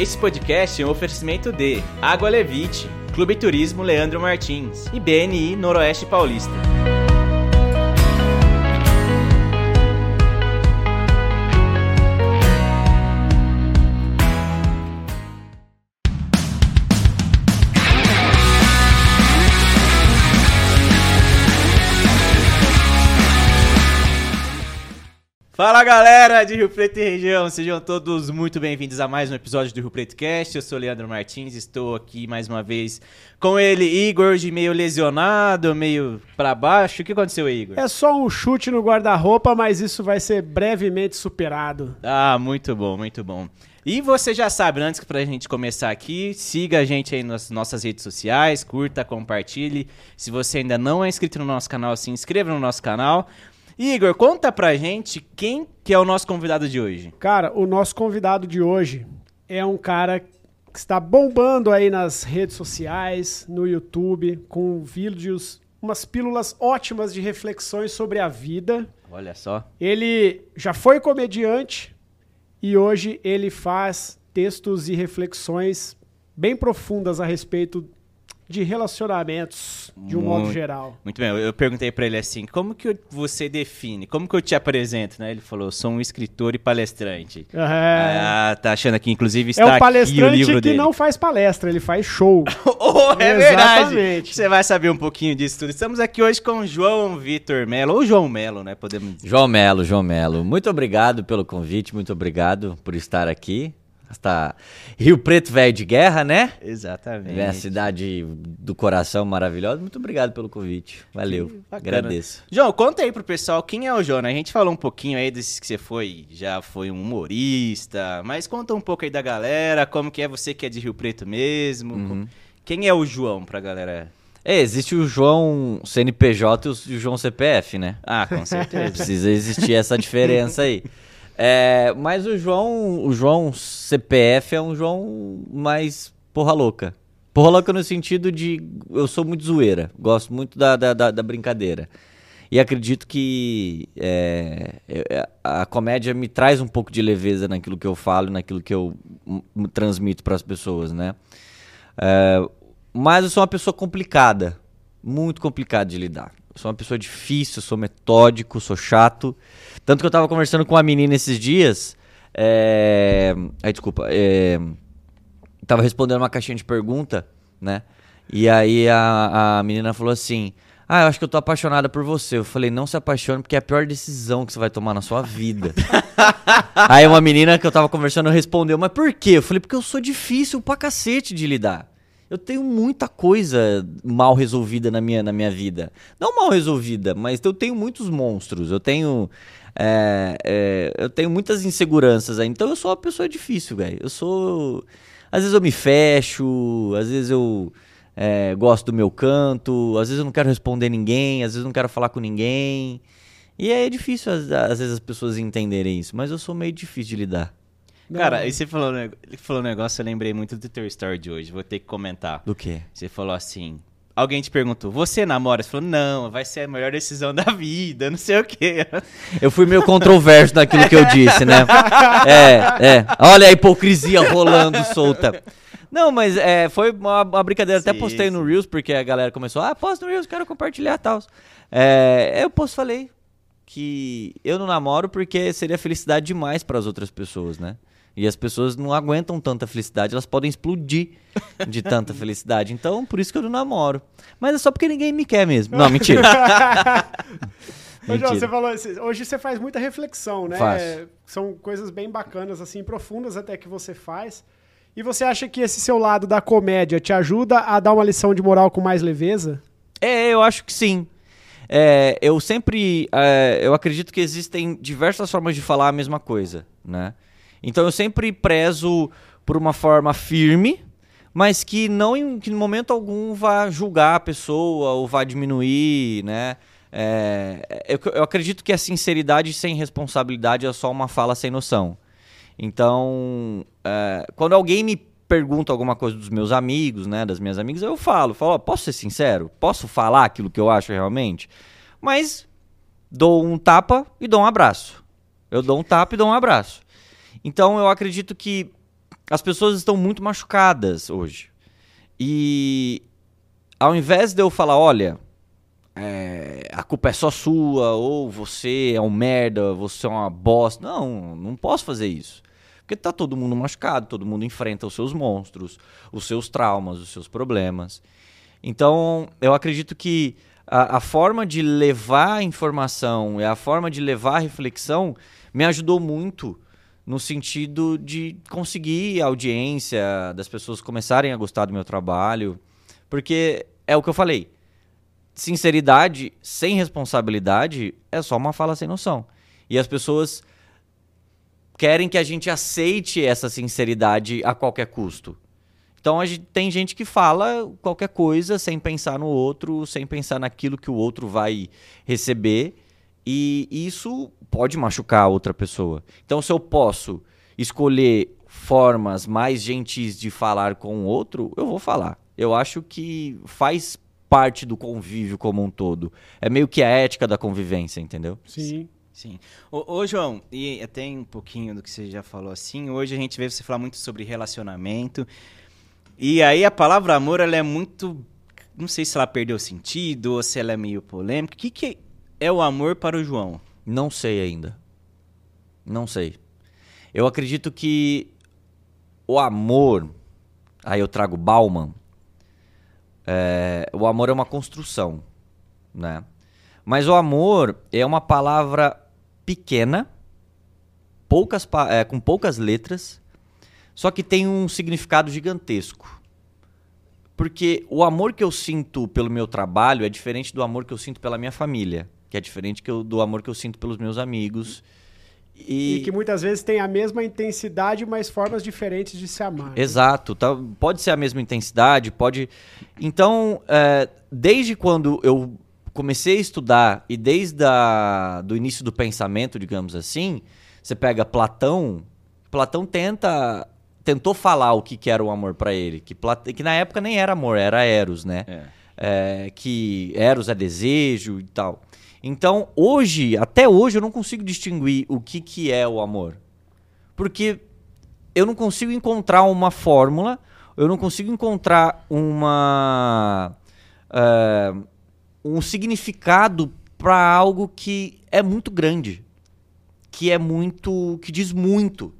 Esse podcast é um oferecimento de Água Levite, Clube Turismo Leandro Martins e BNI Noroeste Paulista. Fala galera de Rio Preto e região, sejam todos muito bem-vindos a mais um episódio do Rio Preto Cast. Eu sou o Leandro Martins, estou aqui mais uma vez com ele, Igor, de meio lesionado, meio pra baixo. O que aconteceu, Igor? É só um chute no guarda-roupa, mas isso vai ser brevemente superado. Ah, muito bom, muito bom. E você já sabe, antes pra gente começar aqui, siga a gente aí nas nossas redes sociais, curta, compartilhe. Se você ainda não é inscrito no nosso canal, se inscreva no nosso canal. Igor, conta pra gente quem que é o nosso convidado de hoje. Cara, o nosso convidado de hoje é um cara que está bombando aí nas redes sociais, no YouTube, com vídeos, umas pílulas ótimas de reflexões sobre a vida. Olha só. Ele já foi comediante e hoje ele faz textos e reflexões bem profundas a respeito de relacionamentos, de um modo geral. Muito bem, eu, perguntei para ele assim, como que você define, como que eu te apresento, né? Ele falou, sou um escritor e palestrante. É, Ah, tá achando aqui, inclusive é está um aqui o palestrante livro que dele. não faz palestra, ele faz show. Oh, é verdade. Exatamente. Você vai saber um pouquinho disso tudo. Estamos aqui hoje com o João Vitor Melo, ou João Melo, né? Podemos dizer. João Melo, João Melo, muito obrigado pelo convite, muito obrigado por estar aqui. Está Rio Preto Velho de Guerra, né? Exatamente. Minha cidade do coração maravilhosa. Muito obrigado pelo convite. Valeu. Agradeço. João, conta aí pro pessoal quem é o João, né? A gente falou um pouquinho aí desses que você foi, já foi um humorista, mas conta um pouco aí da galera, como que é você que é de Rio Preto mesmo. Uhum. Quem é o João pra galera? É, existe o João CNPJ e o João CPF, né? Ah, com certeza. Precisa existir essa diferença aí. É, mas o João, o João CPF é um João mais porra louca. Porra louca no sentido de eu sou muito zoeira, gosto muito da, da, da- da brincadeira. E acredito que é, é, a comédia me traz um pouco de leveza naquilo que eu falo, naquilo que eu transmito para as pessoas, né? É, mas eu sou uma pessoa complicada, muito complicada de lidar. Sou uma pessoa difícil, sou metódico, sou chato. Tanto que eu tava conversando com uma menina esses dias. É... Ai, desculpa. É... Tava respondendo uma caixinha de pergunta, né? E aí a, a menina falou assim: Ah, eu acho que eu tô apaixonada por você. Eu falei: Não se apaixone, porque é a pior decisão que você vai tomar na sua vida. aí uma menina que eu tava conversando respondeu: Mas por quê? Eu falei: Porque eu sou difícil pra cacete de lidar. Eu tenho muita coisa mal resolvida na minha, na minha vida. Não mal resolvida, mas eu tenho muitos monstros. Eu tenho. é, é, eu tenho muitas inseguranças aí. Então eu sou uma pessoa difícil, velho. Eu sou. Às vezes eu me fecho, às vezes eu é, gosto do meu canto, às vezes eu não quero responder ninguém, às vezes eu não quero falar com ninguém. E é difícil, às, às vezes, as pessoas entenderem isso, mas eu sou meio difícil de lidar. Cara, Não. aí você falou, ele falou um negócio, eu lembrei muito do teu story de hoje, vou ter que comentar. Do quê? Você falou assim. Alguém te perguntou, você namora? Você falou, não, vai ser a melhor decisão da vida, não sei o quê. Eu fui meio controverso naquilo que eu disse, né? É, é. Olha a hipocrisia rolando solta. Não, mas é, foi uma, uma brincadeira. Até Sim, postei no sim. Reels, porque a galera começou, ah, posta no Reels, quero compartilhar e tal. É, eu posto, falei que eu não namoro porque seria felicidade demais para as outras pessoas, né? E as pessoas não aguentam tanta felicidade, elas podem explodir de tanta felicidade. Então, por isso que eu não namoro. Mas é só porque ninguém me quer mesmo. Não, mentira. Ô, João, você falou, hoje você faz muita reflexão, né? Faço. São coisas bem bacanas, assim, profundas até que você faz. E você acha que esse seu lado da comédia te ajuda a dar uma lição de moral com mais leveza? É, eu acho que sim. É, eu sempre. é, eu acredito que existem diversas formas de falar a mesma coisa, né? Então eu sempre prezo por uma forma firme, mas que não em que momento algum vá julgar a pessoa ou vá diminuir, né? É, eu, eu acredito que a sinceridade sem responsabilidade é só uma fala sem noção. Então, é, quando alguém me pergunta alguma coisa dos meus amigos, né, das minhas amigas, eu falo, falo, posso ser sincero? Posso falar aquilo que eu acho realmente? Mas dou um tapa e dou um abraço. Eu dou um tapa e dou um abraço. Então, eu acredito que as pessoas estão muito machucadas hoje. E ao invés de eu falar, olha, é, a culpa é só sua, ou você é um merda, você é uma bosta. Não, não posso fazer isso. Porque tá todo mundo machucado, todo mundo enfrenta os seus monstros, os seus traumas, os seus problemas. Então, eu acredito que a, a forma de levar a informação e a forma de levar a reflexão me ajudou muito no sentido de conseguir a audiência, das pessoas começarem a gostar do meu trabalho. Porque é o que eu falei. Sinceridade sem responsabilidade é só uma fala sem noção. E as pessoas querem que a gente aceite essa sinceridade a qualquer custo. Então gente, tem gente que fala qualquer coisa sem pensar no outro, sem pensar naquilo que o outro vai receber. E isso pode machucar a outra pessoa. Então, se eu posso escolher formas mais gentis de falar com o outro, eu vou falar. Eu acho que faz parte do convívio como um todo. É meio que a ética da convivência, entendeu? Sim. Sim. Ô, ô, João, e até um pouquinho do que você já falou assim, hoje a gente vê você falar muito sobre relacionamento. E aí a palavra amor, ela é muito. Não sei se ela perdeu sentido ou se ela é meio polêmica. O que, que é o amor para o João? Não sei ainda. Não sei. Eu acredito que o amor. Aí eu trago Bauman. É, o amor é uma construção, né? Mas o amor é uma palavra pequena, poucas, é, com poucas letras, só que tem um significado gigantesco. Porque o amor que eu sinto pelo meu trabalho é diferente do amor que eu sinto pela minha família, que é diferente eu, do amor que eu sinto pelos meus amigos. E... e... que muitas vezes tem a mesma intensidade, mas formas diferentes de se amar. Exato. Tá, pode ser a mesma intensidade, pode. Então, é, desde quando eu comecei a estudar e desde o do início do pensamento, digamos assim, você pega Platão. Platão tenta tentou falar o que, que era o amor para ele. Que, que na época nem era amor, era Eros, né? É. É, que Eros é desejo e tal. Então, hoje, até hoje, eu não consigo distinguir o que, que é o amor. Porque eu não consigo encontrar uma fórmula, eu não consigo encontrar uma. Uh, um significado para algo que é muito grande. Que é muito. que diz muito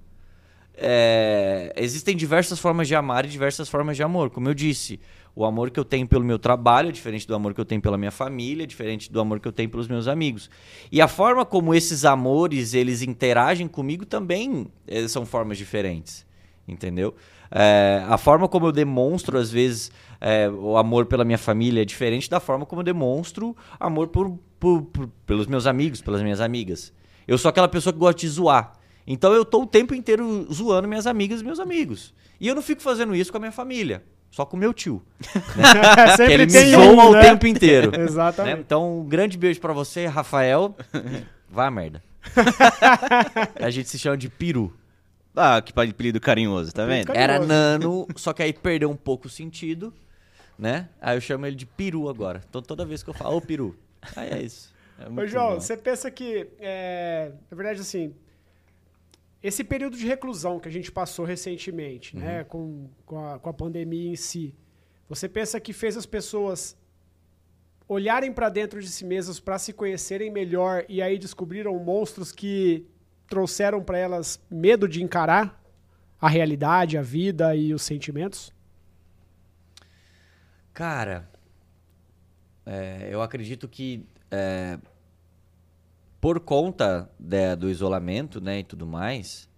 é, existem diversas formas de amar e diversas formas de amor. Como eu disse, o amor que eu tenho pelo meu trabalho é diferente do amor que eu tenho pela minha família, é diferente do amor que eu tenho pelos meus amigos. E a forma como esses amores eles interagem comigo também é, são formas diferentes, entendeu? É, a forma como eu demonstro às vezes é, o amor pela minha família é diferente da forma como eu demonstro amor por, por, por, pelos meus amigos, pelas minhas amigas. Eu sou aquela pessoa que gosta de zoar. Então eu tô o tempo inteiro zoando minhas amigas e meus amigos. E eu não fico fazendo isso com a minha família. Só com o meu tio. Né? Sempre ele me zoa um, o né? tempo inteiro. Exatamente. Né? Então, um grande beijo para você, Rafael. A merda. a gente se chama de peru. Ah, que apelido carinhoso, tá vendo? Carinhoso. Era nano, só que aí perdeu um pouco o sentido, né? Aí eu chamo ele de peru agora. Então toda vez que eu falo, ô peru. Aí é isso. É Ô, João, bom. você pensa que, é, na verdade, assim, esse período de reclusão que a gente passou recentemente, né, uhum. né, com, com, a, com a pandemia em si, você pensa que fez as pessoas olharem para dentro de si mesmas para se conhecerem melhor e aí descobriram monstros que trouxeram para elas medo de encarar a realidade, a vida e os sentimentos? Cara, é, eu acredito que é, por conta de, do isolamento né, e tudo mais,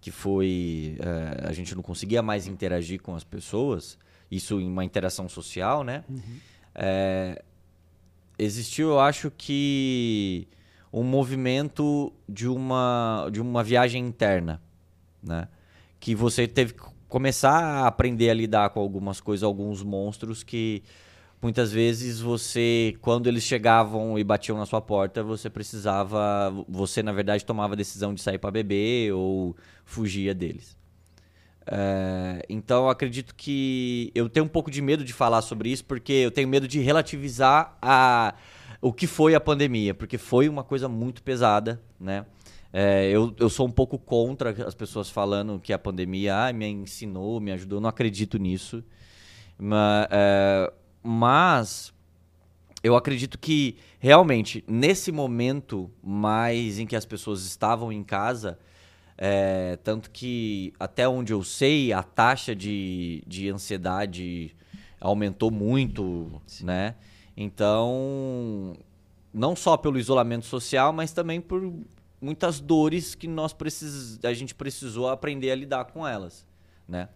que foi. É, a gente não conseguia mais interagir com as pessoas, isso em uma interação social, né? Uhum. É, existiu, eu acho que, um movimento de uma, de uma viagem interna, né? Que você teve que começar a aprender a lidar com algumas coisas, alguns monstros que muitas vezes você, quando eles chegavam e batiam na sua porta, você precisava, você na verdade tomava a decisão de sair para beber ou fugia deles. É, então eu acredito que eu tenho um pouco de medo de falar sobre isso porque eu tenho medo de relativizar a, o que foi a pandemia, porque foi uma coisa muito pesada, né? É, eu, eu sou um pouco contra as pessoas falando que a pandemia ah, me ensinou, me ajudou. Eu não acredito nisso. Mas, é, mas eu acredito que realmente nesse momento mais em que as pessoas estavam em casa, é, tanto que até onde eu sei a taxa de, de ansiedade aumentou muito, Sim. né? Então, não só pelo isolamento social, mas também por muitas dores que nós precis... a gente precisou aprender a lidar com elas, né?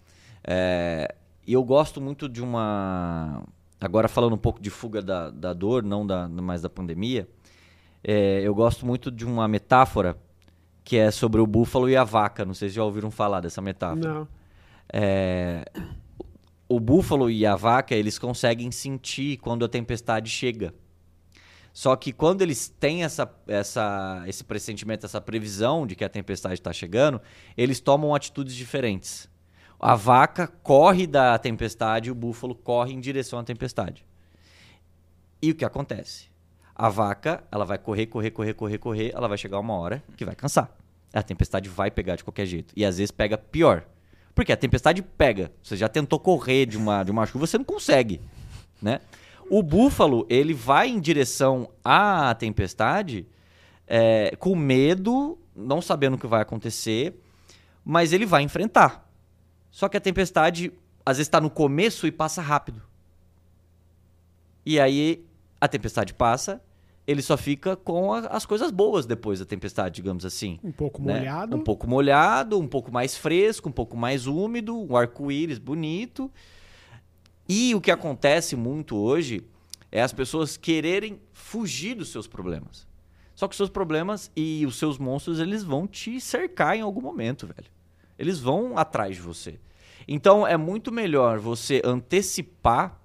É... E eu gosto muito de uma... Agora falando um pouco de fuga da, da dor, não da, mais da pandemia, é... eu gosto muito de uma metáfora que é sobre o búfalo e a vaca. Não sei se já ouviram falar dessa metáfora. Não. É... O búfalo e a vaca, eles conseguem sentir quando a tempestade chega. Só que quando eles têm essa, essa, esse pressentimento, essa previsão de que a tempestade está chegando, eles tomam atitudes diferentes. A vaca corre da tempestade o búfalo corre em direção à tempestade. E o que acontece? A vaca, ela vai correr, correr, correr, correr, correr, ela vai chegar uma hora que vai cansar. A tempestade vai pegar de qualquer jeito. E às vezes pega pior. Porque a tempestade pega. Você já tentou correr de uma, de uma chuva, você não consegue, né? O búfalo, ele vai em direção à tempestade é, com medo, não sabendo o que vai acontecer, mas ele vai enfrentar. Só que a tempestade, às vezes, está no começo e passa rápido. E aí a tempestade passa, ele só fica com a, as coisas boas depois da tempestade, digamos assim. Um pouco né? molhado. Um pouco molhado, um pouco mais fresco, um pouco mais úmido, um arco-íris bonito. E o que acontece muito hoje é as pessoas quererem fugir dos seus problemas. Só que os seus problemas e os seus monstros, eles vão te cercar em algum momento, velho. Eles vão atrás de você. Então é muito melhor você antecipar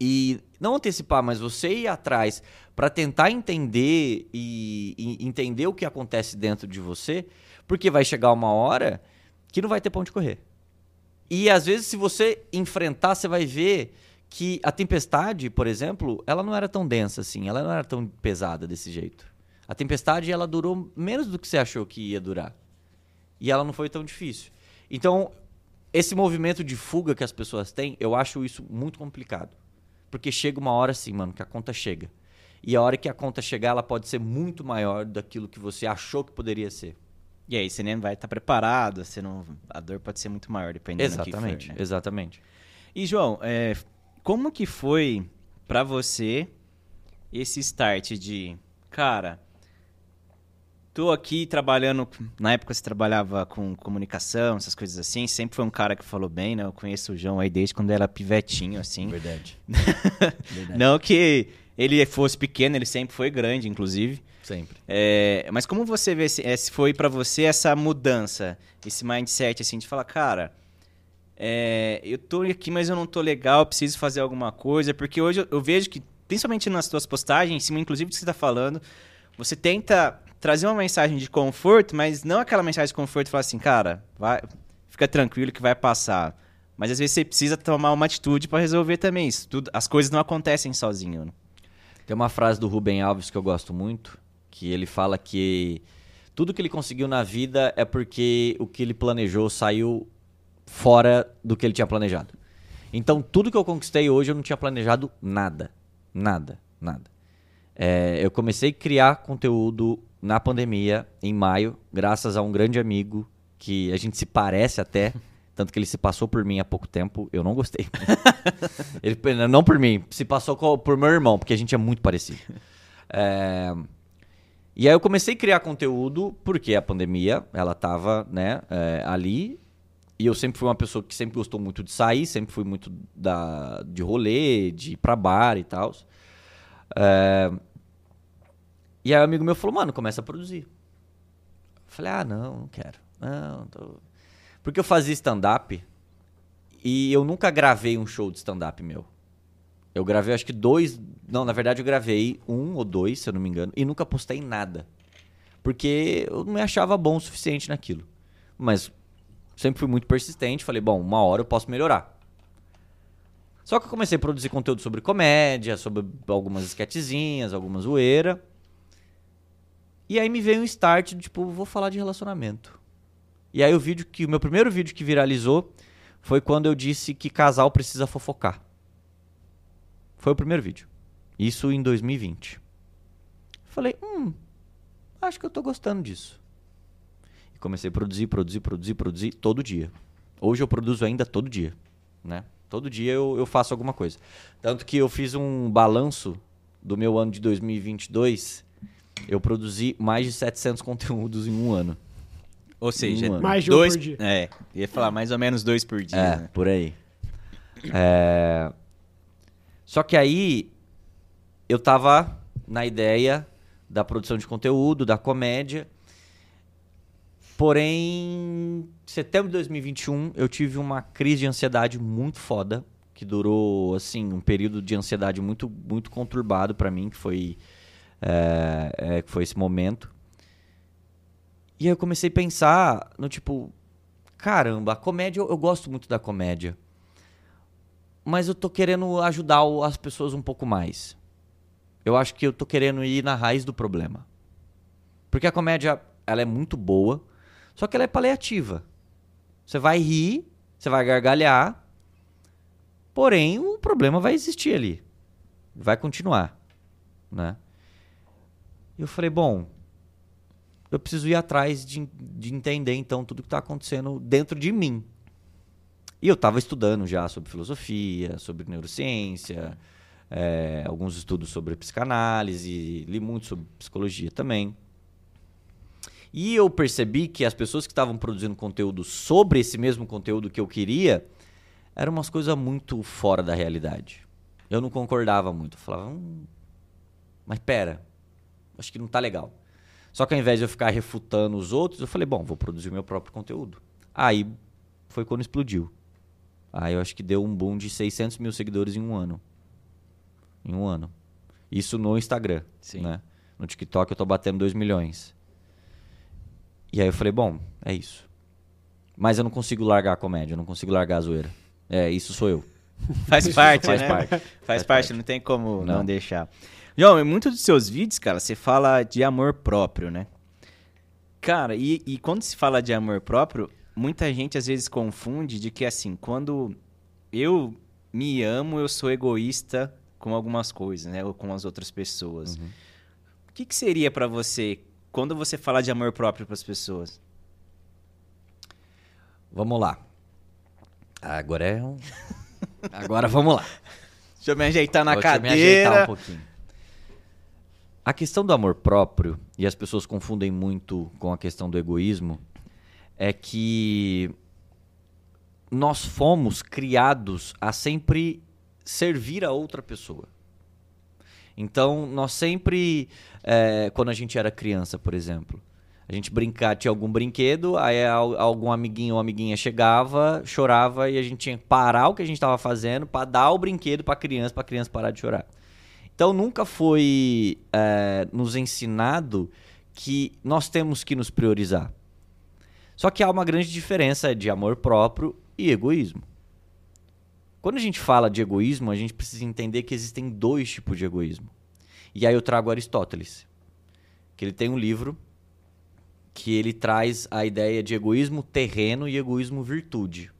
e não antecipar, mas você ir atrás para tentar entender e, e, entender o que acontece dentro de você, porque vai chegar uma hora que não vai ter ponto de correr. E às vezes, se você enfrentar, você vai ver que a tempestade, por exemplo, ela não era tão densa assim, ela não era tão pesada desse jeito. A tempestade ela durou menos do que você achou que ia durar. E ela não foi tão difícil. Então, esse movimento de fuga que as pessoas têm, eu acho isso muito complicado. Porque chega uma hora assim, mano, que a conta chega. E a hora que a conta chegar, ela pode ser muito maior daquilo que você achou que poderia ser. E aí você nem vai estar preparado, você não, a dor pode ser muito maior, dependendo exatamente, do que for, né? Exatamente. E, João, é, como que foi para você esse start de, cara, tô aqui trabalhando, na época você trabalhava com comunicação, essas coisas assim, sempre foi um cara que falou bem, né? Eu conheço o João aí desde quando era pivetinho, assim. Verdade. Verdade. Não que ele fosse pequeno, ele sempre foi grande, inclusive. Sempre. É, mas como você vê, se, se foi para você essa mudança, esse mindset, assim, de falar, cara, é, eu tô aqui, mas eu não tô legal, preciso fazer alguma coisa, porque hoje eu, eu vejo que, principalmente nas tuas postagens, em cima, inclusive, do que você tá falando, você tenta trazer uma mensagem de conforto, mas não aquela mensagem de conforto falar assim, cara, vai, fica tranquilo que vai passar. Mas às vezes você precisa tomar uma atitude para resolver também isso. Tudo, as coisas não acontecem sozinho. Né? Tem uma frase do Rubem Alves que eu gosto muito, que ele fala que tudo que ele conseguiu na vida é porque o que ele planejou saiu fora do que ele tinha planejado. Então, tudo que eu conquistei hoje eu não tinha planejado nada. Nada, nada. É, eu comecei a criar conteúdo na pandemia, em maio, graças a um grande amigo que a gente se parece até. Tanto que ele se passou por mim há pouco tempo, eu não gostei. ele, não por mim, se passou por meu irmão, porque a gente é muito parecido. É... E aí eu comecei a criar conteúdo, porque a pandemia, ela tava, né, é, ali. E eu sempre fui uma pessoa que sempre gostou muito de sair, sempre fui muito da, de rolê, de ir pra bar e tal. É... E aí um amigo meu falou, mano, começa a produzir. Falei, ah, não, não quero. Não, tô... Porque eu fazia stand-up e eu nunca gravei um show de stand-up meu. Eu gravei acho que dois. Não, na verdade eu gravei um ou dois, se eu não me engano, e nunca postei nada. Porque eu não me achava bom o suficiente naquilo. Mas sempre fui muito persistente, falei, bom, uma hora eu posso melhorar. Só que eu comecei a produzir conteúdo sobre comédia, sobre algumas esquetezinhas, alguma zoeira. E aí me veio um start, tipo, vou falar de relacionamento. E aí o vídeo que o meu primeiro vídeo que viralizou foi quando eu disse que casal precisa fofocar. Foi o primeiro vídeo. Isso em 2020. Falei, hum, acho que eu tô gostando disso. E comecei a produzir, produzir, produzir, produzir todo dia. Hoje eu produzo ainda todo dia, né? Todo dia eu, eu faço alguma coisa. Tanto que eu fiz um balanço do meu ano de 2022. Eu produzi mais de 700 conteúdos em um ano. Ou seja, Um ano. Mais de um dois, por dia. É, ia falar mais ou menos dois por dia. É, né? por aí. É, Só que aí eu tava na ideia da produção de conteúdo, da comédia. Porém, em setembro de 2021, eu tive uma crise de ansiedade muito foda, que durou assim um período de ansiedade muito muito conturbado pra mim, que foi é, é, que foi esse momento. E aí eu comecei a pensar no tipo, caramba, a comédia, eu, eu gosto muito da comédia. Mas eu tô querendo ajudar as pessoas um pouco mais. Eu acho que eu tô querendo ir na raiz do problema. Porque a comédia, ela é muito boa, só que ela é paliativa. Você vai rir, você vai gargalhar, porém o problema vai existir ali. Vai continuar, né? E eu falei, bom, eu preciso ir atrás de, de entender então tudo que está acontecendo dentro de mim. E eu estava estudando já sobre filosofia, sobre neurociência, é, alguns estudos sobre psicanálise, li muito sobre psicologia também. E eu percebi que as pessoas que estavam produzindo conteúdo sobre esse mesmo conteúdo que eu queria eram umas coisas muito fora da realidade. Eu não concordava muito. Eu falava, hum, mas pera, acho que não tá legal. Só que ao invés de eu ficar refutando os outros, eu falei, bom, vou produzir meu próprio conteúdo. Aí foi quando explodiu. Aí eu acho que deu um boom de 600 mil seguidores em um ano. Em um ano. Isso no Instagram. Sim. Né? No TikTok eu tô batendo 2 milhões. E aí eu falei, bom, é isso. Mas eu não consigo largar a comédia, eu não consigo largar a zoeira. É, isso sou eu. Faz parte, Faz né? parte. Faz, Faz parte, parte. não tem como não, Não. deixar. João, em muitos dos seus vídeos, cara, você fala de amor próprio, né? Cara, e, e quando se fala de amor próprio, muita gente às vezes confunde de que assim, quando eu me amo, eu sou egoísta com algumas coisas, né? Ou com as outras pessoas. Uhum. O que, que seria pra você quando você fala de amor próprio pras pessoas? Vamos lá. Agora é um. Agora vamos lá. Deixa eu me ajeitar na Vou te me cadeira. ajeitar um pouquinho. A questão do amor próprio, e as pessoas confundem muito com a questão do egoísmo, é que nós fomos criados a sempre servir a outra pessoa. Então, nós sempre, é, quando a gente era criança, por exemplo, a gente brincar, tinha algum brinquedo, aí al- algum amiguinho ou amiguinha chegava, chorava e a gente tinha que parar o que a gente estava fazendo para dar o brinquedo para criança, para criança parar de chorar. Então nunca foi é, nos ensinado que nós temos que nos priorizar. Só que há uma grande diferença de amor próprio e egoísmo. Quando a gente fala de egoísmo, a gente precisa entender que existem dois tipos de egoísmo. E aí eu trago Aristóteles, que ele tem um livro que ele traz a ideia de egoísmo terreno e egoísmo virtude.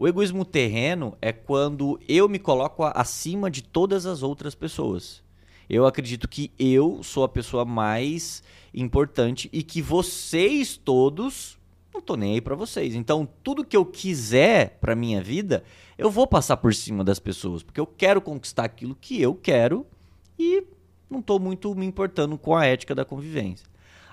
O egoísmo terreno é quando eu me coloco acima de todas as outras pessoas. Eu acredito que eu sou a pessoa mais importante e que vocês todos não tô nem aí pra vocês. Então, tudo que eu quiser pra minha vida, eu vou passar por cima das pessoas, porque eu quero conquistar aquilo que eu quero e não tô muito me importando com a ética da convivência.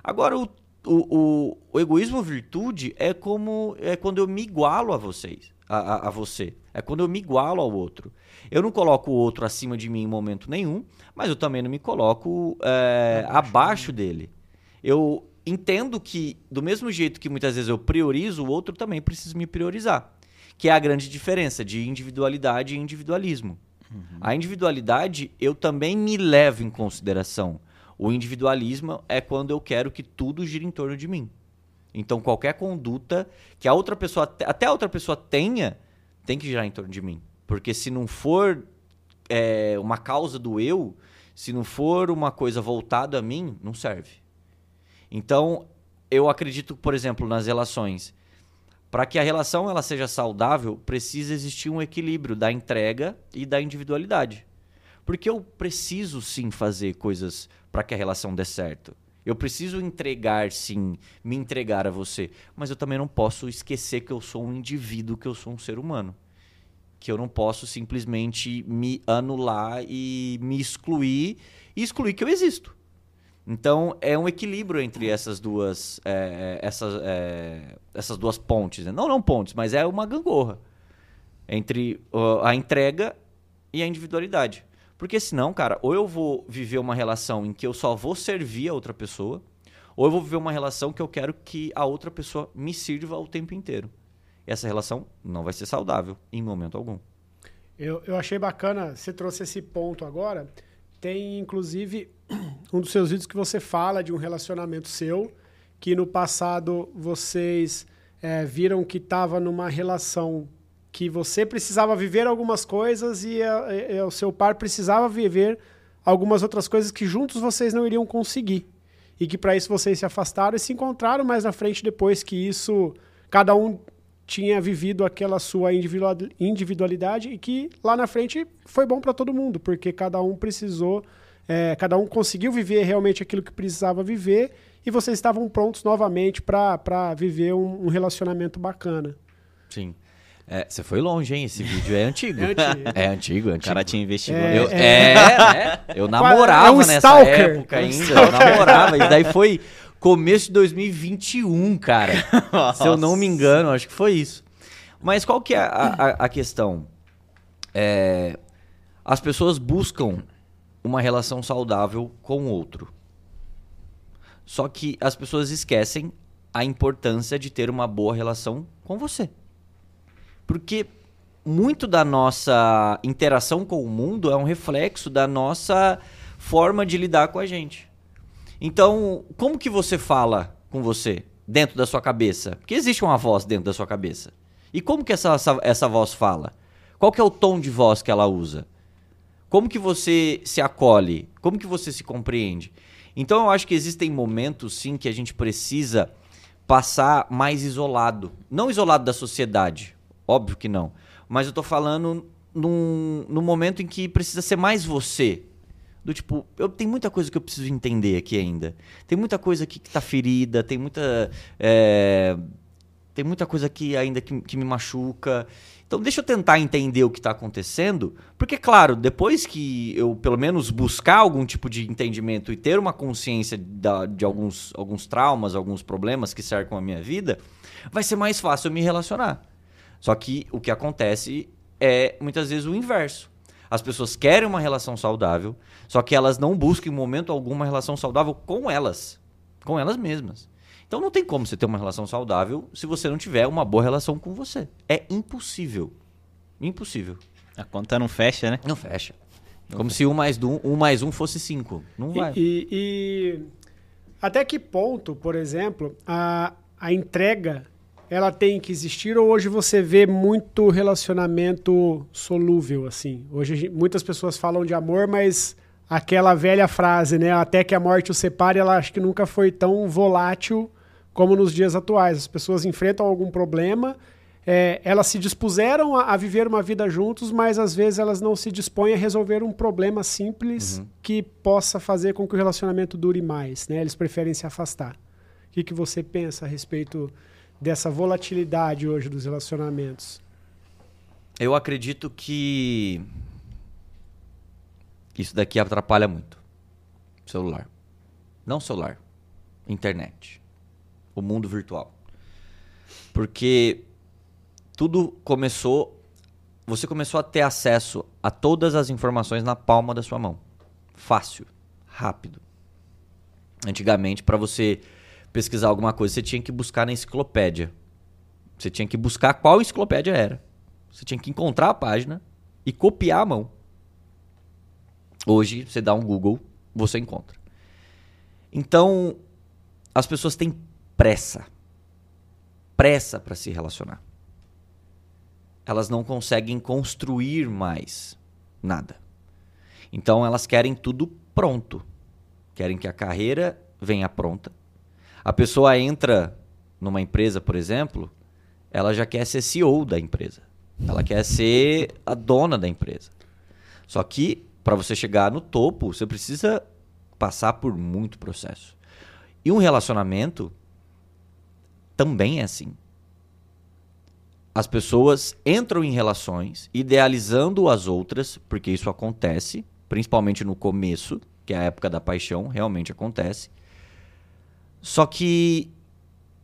Agora, o, o, o, o egoísmo virtude é como é quando eu me igualo a vocês, a, a, a você. É quando eu me igualo ao outro. Eu não coloco o outro acima de mim em momento nenhum, mas eu também não me coloco é, abaixo dele. Eu entendo que, do mesmo jeito que muitas vezes eu priorizo, o outro também precisa me priorizar. Que é a grande diferença de individualidade e individualismo. A individualidade eu também me levo em consideração. O individualismo é quando eu quero que tudo gire em torno de mim. Então qualquer conduta que a outra pessoa, até a outra pessoa tenha, tem que girar em torno de mim. Porque se não for é, uma causa do eu, se não for uma coisa voltada a mim, não serve. Então, eu acredito, por exemplo, nas relações. Para que a relação ela seja saudável, precisa existir um equilíbrio da entrega e da individualidade. Porque eu preciso sim fazer coisas para que a relação dê certo. Eu preciso entregar, sim, me entregar a você. Mas eu também não posso esquecer que eu sou um indivíduo, que eu sou um ser humano. Que eu não posso simplesmente me anular e me excluir e excluir que eu existo. Então é um equilíbrio entre essas duas, é, essas, é, essas duas pontes. Né? Não, não pontes, mas é uma gangorra entre uh, a entrega e a individualidade. Porque senão, cara, ou eu vou viver uma relação em que eu só vou servir a outra pessoa, ou eu vou viver uma relação que eu quero que a outra pessoa me sirva o tempo inteiro. E essa relação não vai ser saudável em momento algum. Eu, eu achei bacana, você trouxe esse ponto agora. Tem, inclusive, um dos seus vídeos que você fala de um relacionamento seu, que no passado vocês é, viram que estava numa relação que você precisava viver algumas coisas e, a, e, o seu par precisava viver algumas outras coisas que juntos vocês não iriam conseguir. E que para isso vocês se afastaram e se encontraram mais na frente depois que isso cada um tinha vivido aquela sua individualidade e que lá na frente foi bom para todo mundo, porque cada um precisou, é, cada um conseguiu viver realmente aquilo que precisava viver e vocês estavam prontos novamente para viver um, um relacionamento bacana. Sim. É, você foi longe, hein? Esse vídeo é antigo. É antigo. É antigo, antigo. O cara te investigou. É, eu, é. é, né? Eu namorava É um nessa stalker. época ainda. Eu namorava. E daí foi começo de 2021, cara. Se eu não me engano, acho que foi isso. Mas qual que é a, a, a questão? É, as pessoas buscam uma relação saudável com o outro. Só que as pessoas esquecem a importância de ter uma boa relação com você. Porque muito da nossa interação com o mundo é um reflexo da nossa forma de lidar com a gente. Então, como que você fala com você dentro da sua cabeça? Porque existe uma voz dentro da sua cabeça. E como que essa, essa, essa voz fala? Qual que é o tom de voz que ela usa? Como que você se acolhe? Como que você se compreende? Então eu acho que existem momentos sim que a gente precisa passar mais isolado, não isolado da sociedade, Óbvio que não. Mas eu tô falando num, num momento em que precisa ser mais você. Do tipo, eu tem muita coisa que eu preciso entender aqui ainda. Tem muita coisa aqui que tá ferida, tem muita. É, tem muita coisa aqui ainda que, que me machuca. Então deixa eu tentar entender o que está acontecendo, porque claro, depois que eu pelo menos buscar algum tipo de entendimento e ter uma consciência da, de alguns, alguns traumas, alguns problemas que cercam a minha vida, vai ser mais fácil eu me relacionar. Só que o que acontece é muitas vezes o inverso. As pessoas querem uma relação saudável, só que elas não buscam em momento algum uma relação saudável com elas, com elas mesmas. Então não tem como você ter uma relação saudável se você não tiver uma boa relação com você. É impossível. Impossível. A conta não fecha, né? Não fecha. Como se um mais um, um mais um fosse cinco. Não vai. E, e- e até que ponto, por exemplo, a, a entrega ela tem que existir ou hoje você vê muito relacionamento solúvel assim? Hoje gente- muitas pessoas falam de amor, mas aquela velha frase, né, até que a morte o separe, ela acho que nunca foi tão volátil como nos dias atuais. As pessoas enfrentam algum problema, é, elas se dispuseram a, a viver uma vida juntos, mas às vezes elas não se dispõem a resolver um problema simples que possa fazer com que o relacionamento dure mais, né? Eles preferem se afastar. O que, que você pensa a respeito dessa volatilidade hoje dos relacionamentos? Eu acredito que isso daqui atrapalha muito. Celular. Não celular. Internet. O mundo virtual. Porque tudo começou. Você começou a ter acesso a todas as informações na palma da sua mão. Fácil. Rápido. Antigamente, para você pesquisar alguma coisa, você tinha que buscar na enciclopédia. Você tinha que buscar qual enciclopédia era. Você tinha que encontrar a página e copiar a mão. Hoje, você dá um Google, você encontra. Então, as pessoas têm pressa. Pressa para se relacionar. Elas não conseguem construir mais nada. Então, elas querem tudo pronto. Querem que a carreira venha pronta. A pessoa entra numa empresa, por exemplo, ela já quer ser CEO da empresa. Ela quer ser a dona da empresa. Só que para você chegar no topo, você precisa passar por muito processo. E um relacionamento também é assim. As pessoas entram em relações idealizando as outras, porque isso acontece, principalmente no começo, que é a época da paixão, realmente acontece. Só que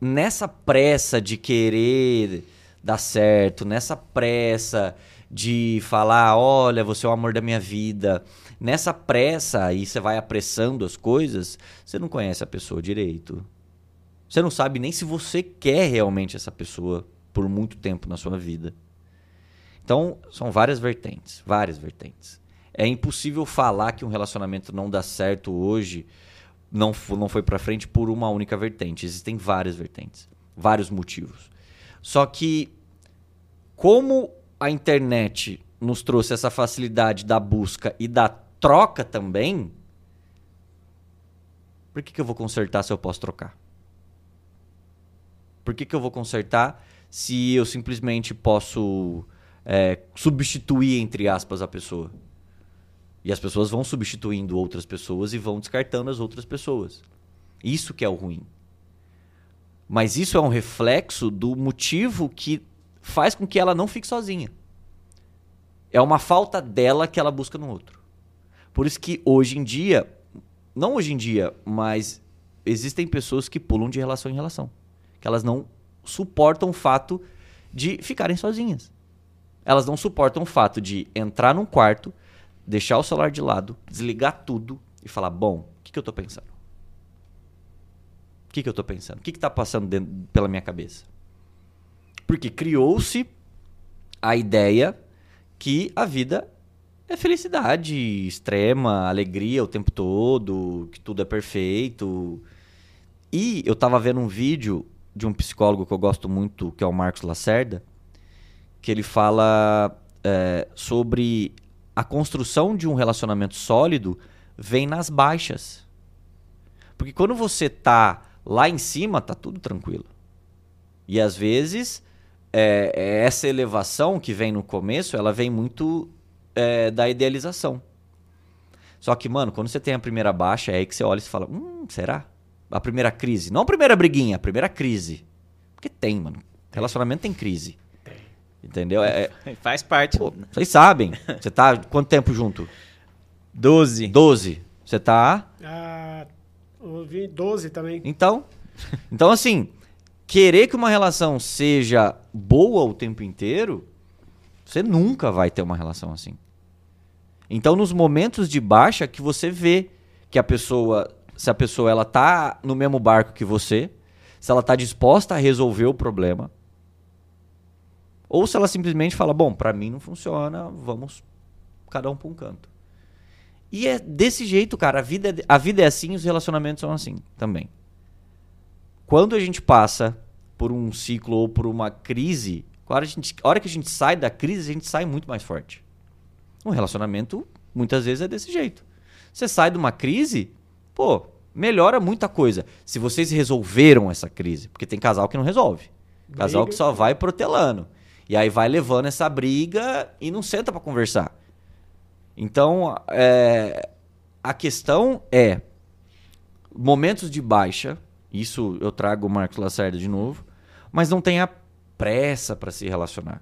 nessa pressa de querer dar certo, nessa pressa de falar, olha, você é o amor da minha vida, nessa pressa aí você vai apressando as coisas, você não conhece a pessoa direito. Você não sabe nem se você quer realmente essa pessoa por muito tempo na sua vida. Então, são várias vertentes, várias vertentes. É impossível falar que um relacionamento não dá certo hoje não, não foi para frente por uma única vertente. Existem várias vertentes, vários motivos. Só que, como a internet nos trouxe essa facilidade da busca e da troca também, por que, que eu vou consertar se eu posso trocar? Por que, que eu vou consertar se eu simplesmente posso é, substituir, entre aspas, a pessoa? E as pessoas vão substituindo outras pessoas e vão descartando as outras pessoas. Isso que é o ruim. Mas isso é um reflexo do motivo que faz com que ela não fique sozinha. É uma falta dela que ela busca no outro. Por isso que hoje em dia, não hoje em dia, mas existem pessoas que pulam de relação em relação. Que elas não suportam o fato de ficarem sozinhas. Elas não suportam o fato de entrar num quarto, deixar o celular de lado, desligar tudo e falar: bom, o que, que eu estou pensando? O que, que eu estou pensando? O que está passando dentro, pela minha cabeça? Porque criou-se a ideia que a vida é felicidade extrema, alegria o tempo todo, que tudo é perfeito. E eu estava vendo um vídeo de um psicólogo que eu gosto muito, que é o Marcos Lacerda, que ele fala é, sobre a construção de um relacionamento sólido vem nas baixas. Porque quando você tá lá em cima, tá tudo tranquilo. E às vezes é, é essa elevação que vem no começo, ela vem muito é, da idealização. Só que, mano, quando você tem a primeira baixa, é aí que você olha e fala, hum, será? A primeira crise. Não a primeira briguinha, a primeira crise. Porque tem, mano. Relacionamento tem crise. Entendeu? É, é, Faz parte. Pô, vocês sabem. Você tá quanto tempo junto? Doze. Doze. Você tá? Ah, eu vi 12 também. Então, então assim, querer que uma relação seja boa o tempo inteiro, você nunca vai ter uma relação assim. Então, nos momentos de baixa que você vê que a pessoa, se a pessoa ela tá no mesmo barco que você, se ela tá disposta a resolver o problema, ou se ela simplesmente fala, bom, para mim não funciona, vamos cada um para um canto. E é desse jeito, cara. A vida, é, a vida é assim, os relacionamentos são assim também. Quando a gente passa por um ciclo ou por uma crise, a hora, a, gente, a hora que a gente sai da crise, a gente sai muito mais forte. Um relacionamento, muitas vezes, é desse jeito. Você sai de uma crise, pô, melhora muita coisa. Se vocês resolveram essa crise, porque tem casal que não resolve. Casal que só vai protelando. E aí vai levando essa briga e não senta para conversar. Então, é, a questão é momentos de baixa, isso eu trago o Marcos Lacerda de novo, mas não tenha pressa para se relacionar.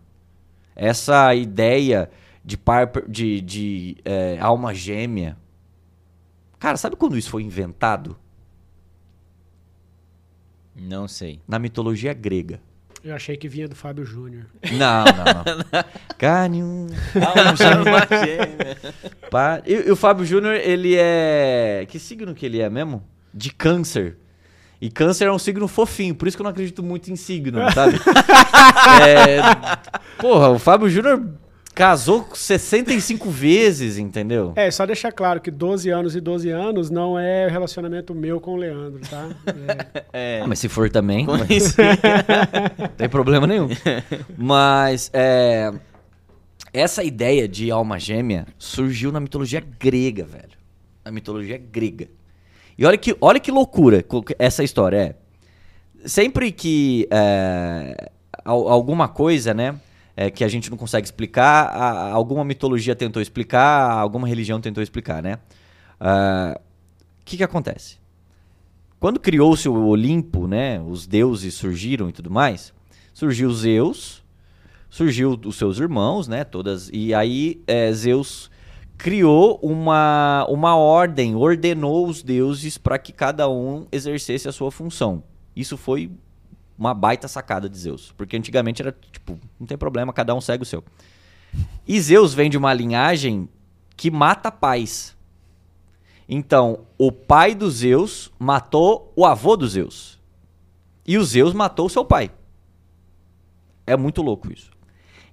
Essa ideia de, par, de, de é, alma gêmea. Cara, sabe quando isso foi inventado? Não sei. Na mitologia grega. Eu achei que vinha do Fábio Júnior. Não, não, não. Carne um. Pa... E, e o Fábio Júnior, ele é. Que signo que ele é mesmo? De câncer. E câncer é um signo fofinho, por isso que eu não acredito muito em signo, sabe? é... Porra, o Fábio Júnior Casou 65 vezes, entendeu? É, só deixar claro que 12 anos e 12 anos não é relacionamento meu com o Leandro, tá? É. é. Ah, mas se for também, não tem problema nenhum. Mas é, essa ideia de alma gêmea surgiu na mitologia grega, velho. Na mitologia grega. E olha que, olha que loucura essa história é. sempre que é, alguma coisa, né, é, que a gente não consegue explicar, a, alguma mitologia tentou explicar, alguma religião tentou explicar, né? O uh, que, que acontece? Quando criou-se o Olimpo, né, os deuses surgiram e tudo mais, surgiu Zeus, surgiu os seus irmãos, né, todas, e aí é, Zeus criou uma, uma ordem, ordenou os deuses para que cada um exercesse a sua função. Isso foi uma baita sacada de Zeus, porque antigamente era tipo, não tem problema, cada um segue o seu. E Zeus vem de uma linhagem que mata pais. Então, o pai dos Zeus matou o avô dos Zeus. E o Zeus matou o seu pai. É muito louco isso.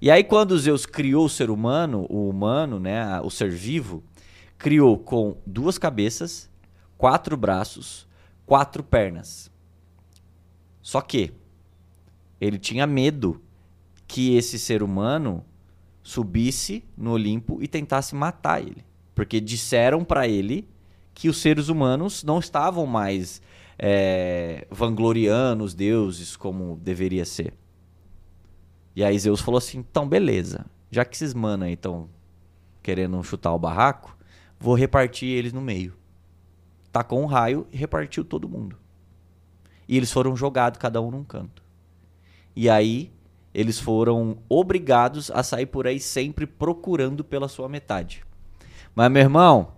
E aí, quando Zeus criou o ser humano, o humano, né, o ser vivo, criou com duas cabeças, quatro braços, quatro pernas. Só que ele tinha medo que esse ser humano subisse no Olimpo e tentasse matar ele. Porque disseram para ele que os seres humanos não estavam mais é, vangloriando os deuses como deveria ser. E aí Zeus falou assim: então beleza, já que esses manos aí estão querendo chutar o barraco, vou repartir eles no meio. Tacou um raio e repartiu todo mundo. E eles foram jogados cada um num canto. E aí eles foram obrigados a sair por aí sempre procurando pela sua metade. Mas, meu irmão,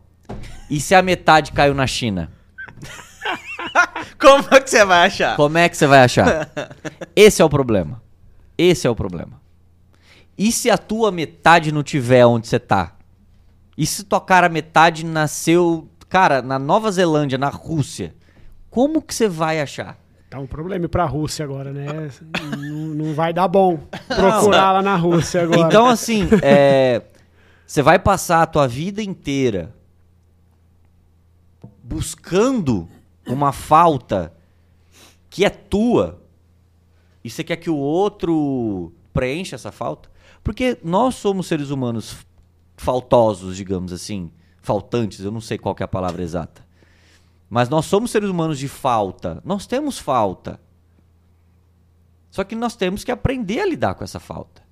e se a metade caiu na China? Como é que você vai achar? Como é que você vai achar? Esse é o problema. Esse é o problema. E se a tua metade não tiver onde você tá? E se tua cara metade nasceu, cara, na Nova Zelândia, na Rússia? Como que você vai achar? Tá um problema para a Rússia agora, né? não, não, vai dar bom procurar lá na Rússia agora. Então, assim, é, você vai passar a tua vida inteira buscando uma falta que é tua e você quer que o outro preencha essa falta? Porque nós somos seres humanos faltosos, digamos assim, faltantes, eu não sei qual é a palavra exata. Mas nós somos seres humanos de falta. Nós temos falta. Só que nós temos que aprender a lidar com essa falta.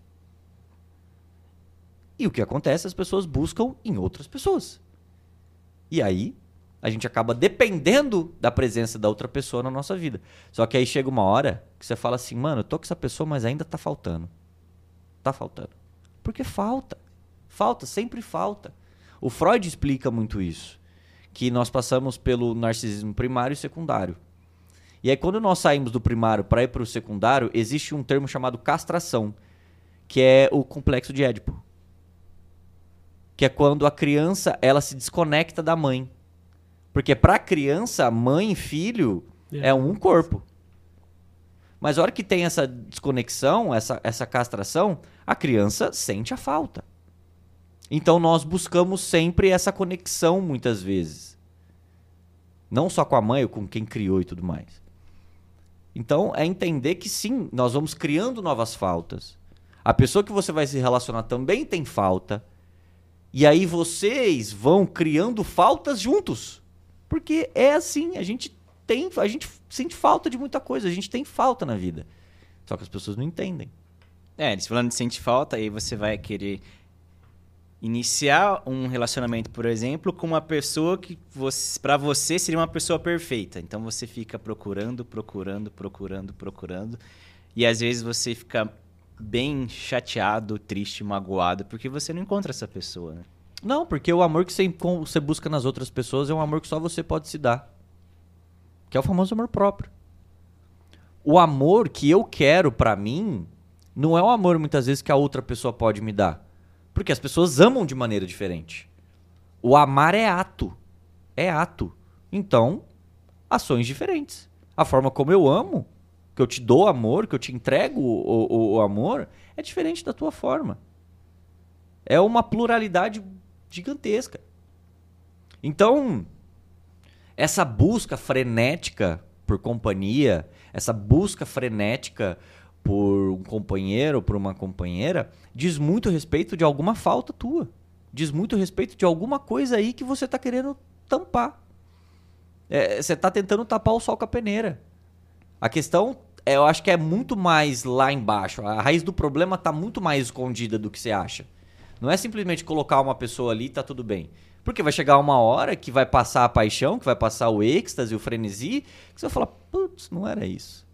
E o que acontece? As pessoas buscam em outras pessoas. E aí a gente acaba dependendo da presença da outra pessoa na nossa vida. Só que aí chega uma hora que você fala assim, mano, eu tô com essa pessoa, mas ainda tá faltando. Tá faltando. Porque falta. Falta, sempre falta. O Freud explica muito isso. Que nós passamos pelo narcisismo primário e secundário. E aí, quando nós saímos do primário para ir para o secundário, existe um termo chamado castração, que é o complexo de Édipo. Que é quando a criança ela se desconecta da mãe. Porque para a criança, mãe e filho é. um corpo. Mas a hora que tem essa desconexão, essa, essa castração, a criança sente a falta. Então nós buscamos sempre essa conexão muitas vezes. Não só com a mãe ou com quem criou e tudo mais. Então é entender que sim, nós vamos criando novas faltas. A pessoa que você vai se relacionar também tem falta. E aí vocês vão criando faltas juntos. Porque é assim, a gente tem, a gente sente falta de muita coisa, a gente tem falta na vida. Só que as pessoas não entendem. É, eles falando de sente falta, aí você vai querer iniciar um relacionamento, por exemplo, com uma pessoa que para você seria uma pessoa perfeita. Então você fica procurando, procurando, procurando, procurando, e às vezes você fica bem chateado, triste, magoado porque você não encontra essa pessoa, né? Não, porque o amor que você, você busca nas outras pessoas é um amor que só você pode se dar. Que é o famoso amor próprio. O amor que eu quero para mim não é o amor muitas vezes que a outra pessoa pode me dar. Porque as pessoas amam de maneira diferente. O amar é ato. É ato. Então, ações diferentes. A forma como eu amo, que eu te dou amor, que eu te entrego o, o, o amor, é diferente da tua forma. É uma pluralidade gigantesca. Então, essa busca frenética por companhia, essa busca frenética por um companheiro ou por uma companheira, diz muito respeito de alguma falta tua. Diz muito respeito de alguma coisa aí que você está querendo tampar. É, você está tentando tapar o sol com a peneira. A questão, é, eu acho que é muito mais lá embaixo. A raiz do problema tá muito mais escondida do que você acha. Não é simplesmente colocar uma pessoa ali e tá tudo bem. Porque vai chegar uma hora que vai passar a paixão, que vai passar o êxtase, o frenesi, que você vai falar, putz, não era isso.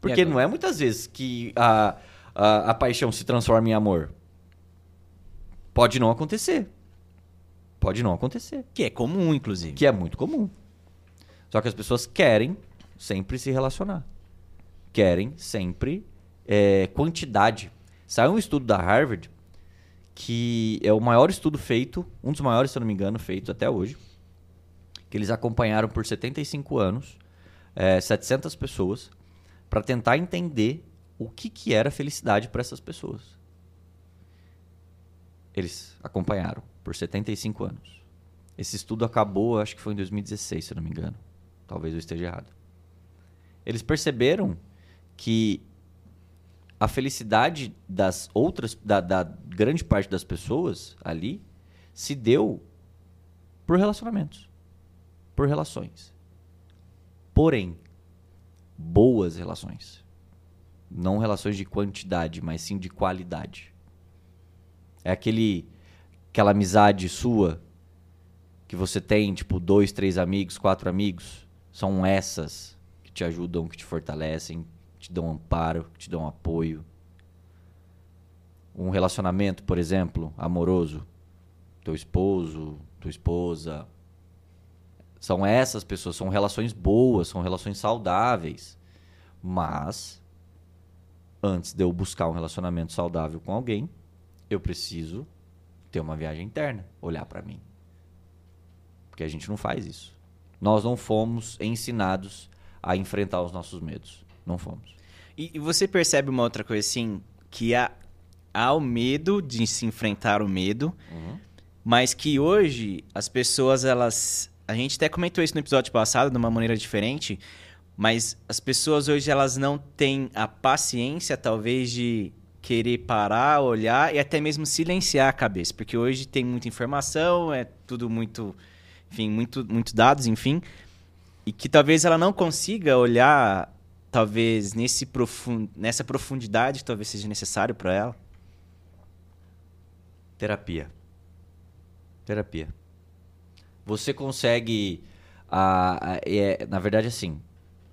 Porque É, não é muitas vezes que a, a, a paixão se transforma em amor. Pode não acontecer. Pode não acontecer. Que é comum, inclusive. Que é muito comum. Só que as pessoas querem sempre se relacionar. Querem sempre é, quantidade. Saiu um estudo da Harvard que é o maior estudo feito, um dos maiores, se eu não me engano, feito até hoje. Que eles acompanharam por 75 anos é, 700 pessoas para tentar entender o que, que era felicidade para essas pessoas. Eles acompanharam por 75 anos. Esse estudo acabou, acho que foi em 2016, se não me engano. Talvez eu esteja errado. Eles perceberam que a felicidade das outras, da, da grande parte das pessoas ali, se deu por relacionamentos, por relações. Porém, boas relações. Não relações de quantidade, mas sim de qualidade. É aquele, aquela amizade sua que você tem, tipo, dois, três amigos, quatro amigos. São essas que te ajudam, que te fortalecem, que te dão amparo, que te dão apoio. Um relacionamento, por exemplo, amoroso. Teu esposo, tua esposa. São essas pessoas, são relações boas, são relações saudáveis. Mas, antes de eu buscar um relacionamento saudável com alguém, eu preciso ter uma viagem interna, olhar para mim. Porque a gente não faz isso. Nós não fomos ensinados a enfrentar os nossos medos. Não fomos. E, e você percebe uma outra coisa assim, que há, há o medo de se enfrentar o medo, mas que hoje as pessoas, elas. A gente até comentou isso no episódio passado de uma maneira diferente, mas as pessoas hoje elas não têm a paciência, talvez, de querer parar, olhar e até mesmo silenciar a cabeça, porque hoje tem muita informação, é tudo muito, enfim, muito, muito dados, enfim, e que talvez ela não consiga olhar, talvez nesse profun nessa profundidade, talvez seja necessário para ela. Terapia. Terapia. Você consegue. A, a- é, na verdade, assim.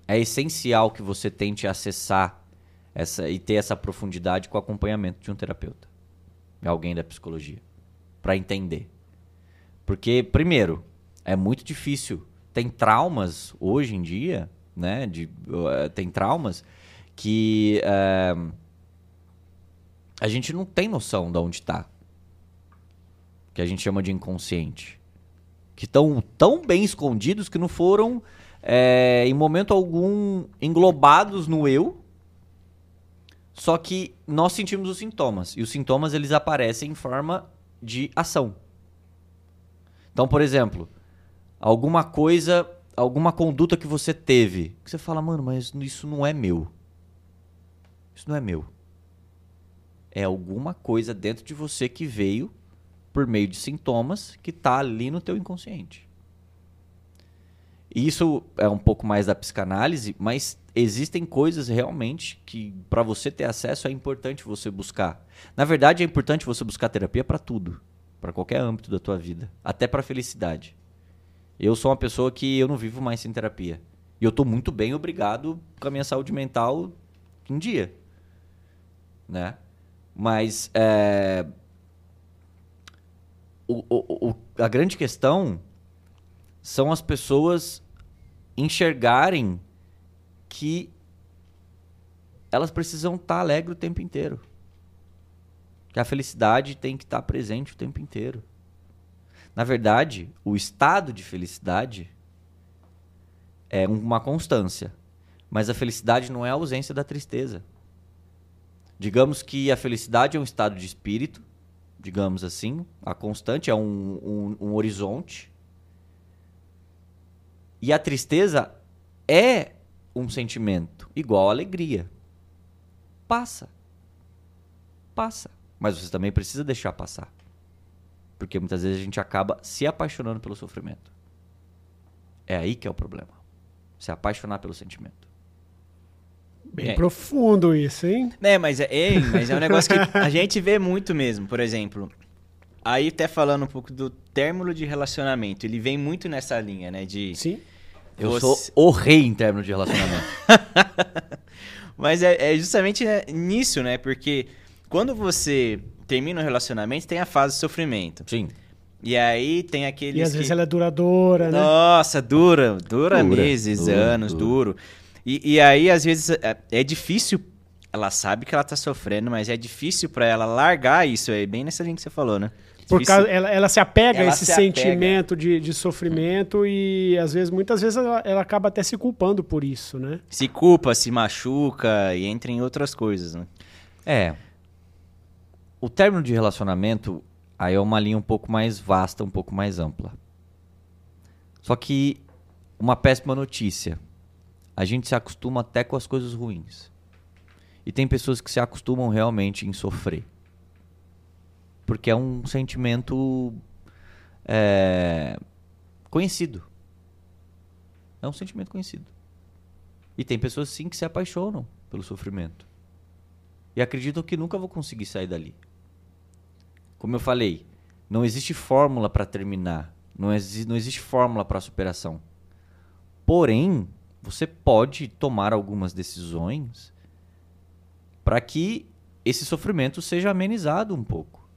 É essencial que você tente acessar essa, e ter essa profundidade com o acompanhamento de um terapeuta. Alguém da psicologia. Para entender. Porque, primeiro, é muito difícil. Tem traumas hoje em dia, né? De, uh, tem traumas que eh, a gente não tem noção de onde está que a gente chama de inconsciente, que estão tão bem escondidos que não foram, é, em momento algum, englobados no eu, só que nós sentimos os sintomas, e os sintomas eles aparecem em forma de ação. Então, por exemplo, alguma coisa, alguma conduta que você teve, que você fala, mano, mas isso não é meu. Isso não é meu. É alguma coisa dentro de você que veio por meio de sintomas que está ali no teu inconsciente. Isso é um pouco mais da psicanálise, mas existem coisas realmente que para você ter acesso é importante você buscar. Na verdade, é importante você buscar terapia para tudo, para qualquer âmbito da tua vida, até para felicidade. Eu sou uma pessoa que eu não vivo mais sem terapia. E eu tô muito bem, obrigado, com a minha saúde mental em dia. Né? Mas é, o- o- a grande questão são as pessoas enxergarem que elas precisam estar alegres o tempo inteiro. Que a felicidade tem que estar presente o tempo inteiro. Na verdade, o estado de felicidade é uma constância. Mas a felicidade não é a ausência da tristeza. Digamos que a felicidade é um estado de espírito, digamos assim, a constante é um, um, um horizonte. E a tristeza é um sentimento igual a alegria. Passa. Passa. Mas você também precisa deixar passar. Porque muitas vezes a gente acaba se apaixonando pelo sofrimento. É aí que é o problema. Se apaixonar pelo sentimento. Bem É. profundo isso, hein? É, mas é, é, mas é um negócio que a gente vê muito mesmo, por exemplo. Aí até falando um pouco do término de relacionamento, ele vem muito nessa linha, né, de Sim. Eu Você- sou o rei em termos de relacionamento. Mas é, é justamente né, nisso, né? Porque quando você termina um relacionamento, tem a fase de sofrimento. Sim. E aí tem aqueles E às que... vezes ela é duradoura, né? Nossa, dura, dura, Dura, meses, dura, anos, dura. duro. E, e aí, às vezes, é, é difícil. Ela sabe que ela tá sofrendo, mas é difícil pra ela largar isso. É bem nessa linha que você falou, né? Por Difícil- causa, ela, ela se apega Ela a esse se apega. sentimento de, de sofrimento e às vezes, muitas vezes, ela, ela acaba até se culpando por isso, né? Se culpa, se machuca e entra em outras coisas, né? É. O término de relacionamento aí é uma linha um pouco mais vasta, um pouco mais ampla. Só que uma péssima notícia. A gente se acostuma até com as coisas ruins. E tem pessoas que se acostumam realmente em sofrer. Porque é um sentimento é, conhecido. É um sentimento conhecido. E tem pessoas sim que se apaixonam pelo sofrimento. E acreditam que nunca vou conseguir sair dali. Como eu falei, não existe fórmula para terminar. Não, exi não existe fórmula para superação. Porém, você pode tomar algumas decisões para que esse sofrimento seja amenizado um pouco.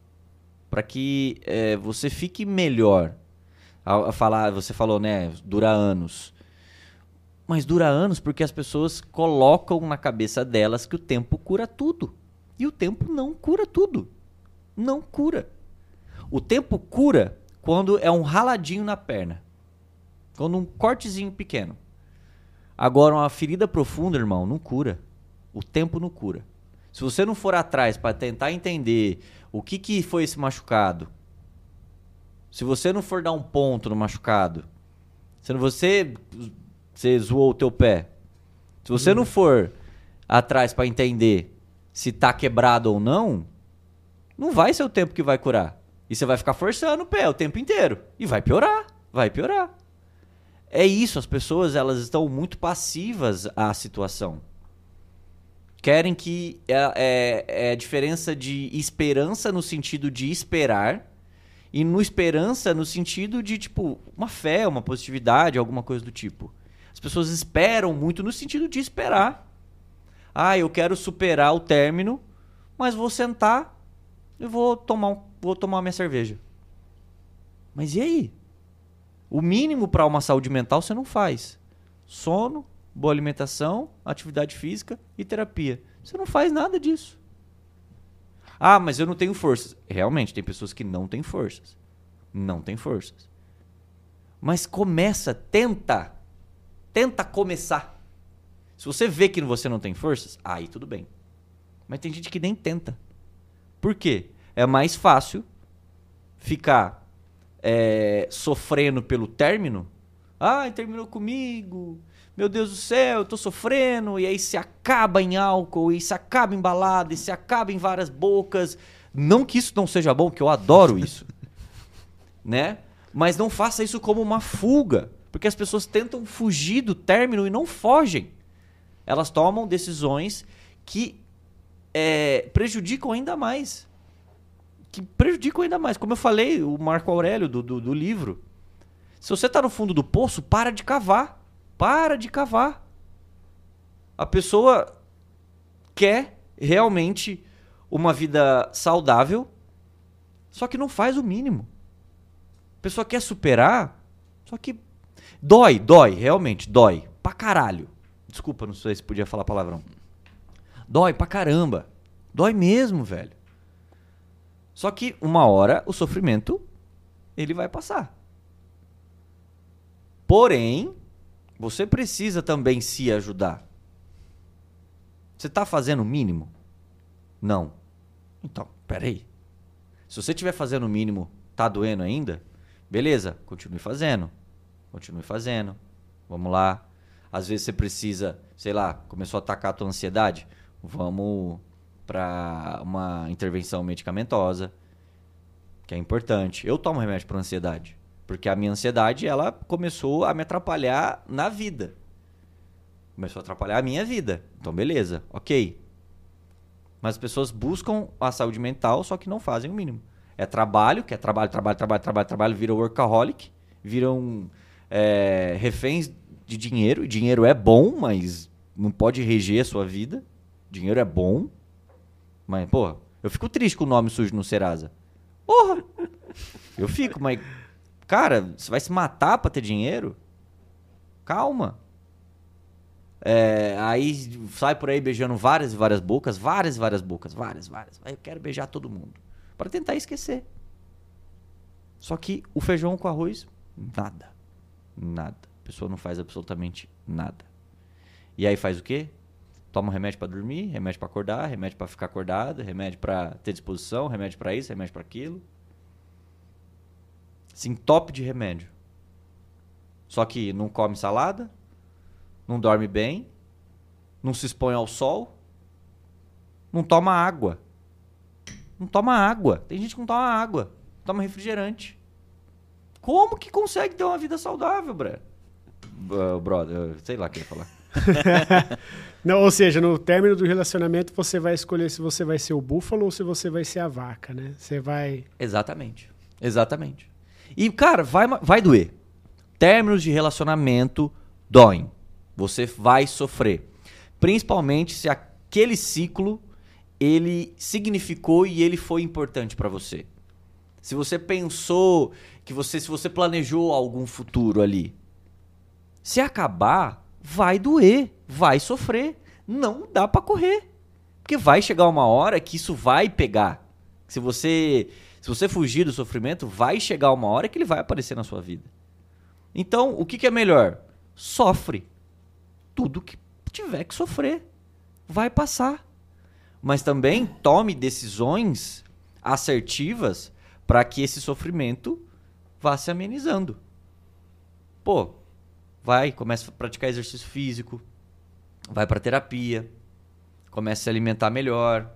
Para que eh, você fique melhor. A, a falar, você falou, né? Dura anos. Mas dura anos porque as pessoas colocam na cabeça delas que o tempo cura tudo. E o tempo não cura tudo. Não cura. O tempo cura quando é um raladinho na perna. Quando um cortezinho pequeno. Agora, uma ferida profunda, irmão, não cura. O tempo não cura. Se você não for atrás para tentar entender o que, que foi esse machucado, se você não for dar um ponto no machucado, se você, você zoou o teu pé, se você não for atrás para entender se tá quebrado ou não, não vai ser o tempo que vai curar. E você vai ficar forçando o pé o tempo inteiro. E vai piorar, vai piorar. É isso, as pessoas elas estão muito passivas à situação. Querem que é, é, é a diferença de esperança no sentido de esperar e no esperança no sentido de tipo uma fé, uma positividade, alguma coisa do tipo. As pessoas esperam muito no sentido de esperar. Ah, eu quero superar o término, mas vou sentar e vou tomar, vou tomar minha cerveja. Mas e aí? O mínimo para uma saúde mental você não faz. Sono, boa alimentação, atividade física e terapia. Você não faz nada disso. Ah, mas eu não tenho forças. Realmente, tem pessoas que não têm forças. Não têm forças. Mas começa, tenta. Tenta começar. Se você vê que você não tem forças, aí tudo bem. Mas tem gente que nem tenta. Por quê? É mais fácil ficar é, sofrendo pelo término. Ai, terminou comigo. Meu Deus do céu, eu tô sofrendo. E aí se acaba em álcool, e se acaba em balada, e se acaba em várias bocas. Não que isso não seja bom, que eu adoro isso. né? Mas não faça isso como uma fuga. Porque as pessoas tentam fugir do término e não fogem. Elas tomam decisões que é, prejudicam ainda mais. Que prejudicam ainda mais. Como eu falei, o Marco Aurélio do, do, do livro. Se você está no fundo do poço, para de cavar. Para de cavar. A pessoa quer realmente uma vida saudável, só que não faz o mínimo. A pessoa quer superar, só que dói, dói, realmente dói. Pra caralho. Desculpa, não sei se podia falar palavrão. Dói pra caramba. Dói mesmo, velho. Só que uma hora o sofrimento ele vai passar. Porém, você precisa também se ajudar. Você está fazendo o mínimo? Não. Então, peraí. Se você estiver fazendo o mínimo, tá doendo ainda? Beleza, continue fazendo. Continue fazendo. Vamos lá. Às vezes você precisa, sei lá, começou a atacar a tua ansiedade. Vamos para uma intervenção medicamentosa, que é importante. Eu tomo remédio para ansiedade, porque a minha ansiedade ela começou a me atrapalhar na vida. Começou a atrapalhar a minha vida. Então, beleza, ok. Mas as pessoas buscam a saúde mental, só que não fazem o mínimo. É trabalho, que é trabalho, trabalho, trabalho, trabalho, trabalho, vira workaholic, viram é, reféns de dinheiro. E dinheiro é bom, mas não pode reger a sua vida. Dinheiro é bom. Mas, porra, eu fico triste com o nome sujo no Serasa. Porra! Eu fico, mas. Cara, você vai se matar pra ter dinheiro? Calma. É, aí sai por aí beijando várias e várias bocas, várias e várias bocas, várias, várias. Aí eu quero beijar todo mundo. Para tentar esquecer. Só que o feijão com arroz, nada. Nada. A pessoa não faz absolutamente nada. E aí faz o quê? Toma um remédio para dormir, remédio para acordar, remédio para ficar acordado, remédio para ter disposição, remédio para isso, remédio para aquilo. Sim, top de remédio. Só que não come salada, não dorme bem, não se expõe ao sol, não toma água. Não toma água. Tem gente que não toma água, toma refrigerante. Como que consegue ter uma vida saudável, Bré? Brother, sei lá o que ia falar. Não, ou seja, no término do relacionamento você vai escolher se você vai ser o búfalo ou se você vai ser a vaca, né? Você vai. Exatamente. Exatamente. E, cara, vai, vai doer. Términos de relacionamento doem. Você vai sofrer. Principalmente se aquele ciclo ele significou e ele foi importante para você. Se você pensou que você, se você planejou algum futuro ali, se acabar, vai doer, vai sofrer, não dá para correr, porque vai chegar uma hora que isso vai pegar. Se você, se você fugir do sofrimento, vai chegar uma hora que ele vai aparecer na sua vida. Então, o que, que é melhor? Sofre tudo que tiver que sofrer, vai passar. Mas também tome decisões assertivas para que esse sofrimento vá se amenizando. Pô, vai, começa a praticar exercício físico, vai para terapia, começa a se alimentar melhor,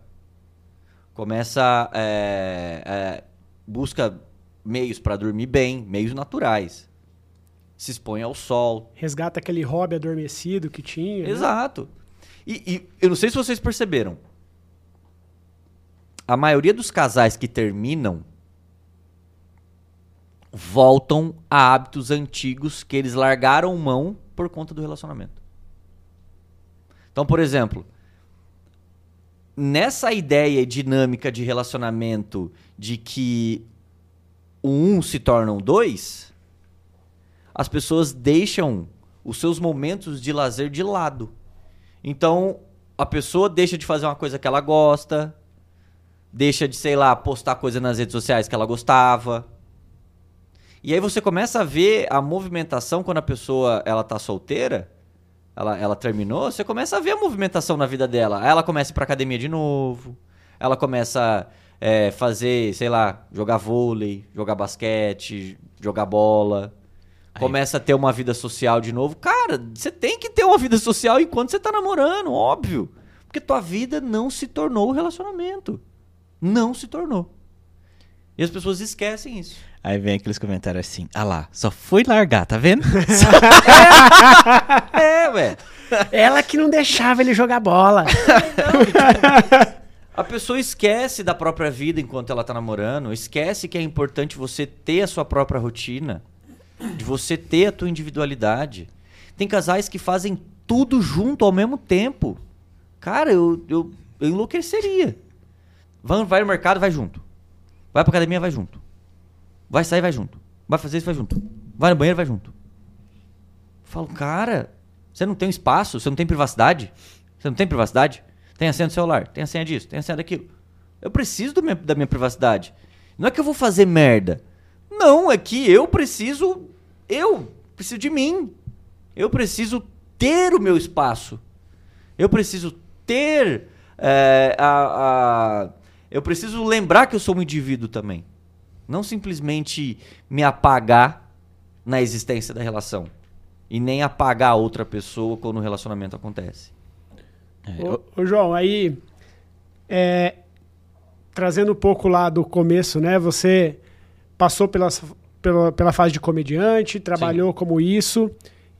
começa é, é, busca meios para dormir bem, meios naturais. Se expõe ao sol. Resgata aquele hobby adormecido que tinha. Né? Exato. Né? E, e eu não sei se vocês perceberam. A maioria dos casais que terminam voltam a hábitos antigos que eles largaram mão por conta do relacionamento. Então, por exemplo, nessa ideia dinâmica de relacionamento de que o um se torna um dois, as pessoas deixam os seus momentos de lazer de lado. Então, a pessoa deixa de fazer uma coisa que ela gosta, deixa de, sei lá, postar coisa nas redes sociais que ela gostava, e aí você começa a ver a movimentação quando a pessoa ela tá solteira, ela, ela terminou, você começa a ver a movimentação na vida dela. Aí ela começa a ir pra academia de novo, ela começa a é, fazer, sei lá, jogar vôlei, jogar basquete, jogar bola. Aí. Começa a ter uma vida social de novo. Cara, você tem que ter uma vida social enquanto você tá namorando, óbvio. Porque tua vida não se tornou relacionamento. Não se tornou. E as pessoas esquecem isso. Aí vem aqueles comentários assim: ah lá, só foi largar, tá vendo? é, ué. Ela que não deixava ele jogar bola. a pessoa esquece da própria vida enquanto ela tá namorando, esquece que é importante você ter a sua própria rotina, de você ter a tua individualidade. Tem casais que fazem tudo junto ao mesmo tempo. Cara, eu, eu, eu enlouqueceria. Vai, vai no mercado, vai junto. Vai pra academia, vai junto. Vai sair, vai junto. Vai fazer isso, vai junto. Vai no banheiro, vai junto. falo, cara, você não tem um espaço, você não tem privacidade? Você não tem privacidade? Tem a senha do celular, tem a senha disso, tem a senha daquilo. Eu preciso da minha privacidade. Não é que eu vou fazer merda. Não, é que eu preciso. Eu preciso de mim. Eu preciso ter o meu espaço. Eu preciso ter é, a, a. Eu preciso lembrar que eu sou um indivíduo também. Não simplesmente me apagar na existência da relação. E nem apagar a outra pessoa quando o relacionamento acontece. É, ô, ô, João, aí. É, trazendo um pouco lá do começo, né? Você passou pela, pela, pela fase de comediante, trabalhou Sim. como isso.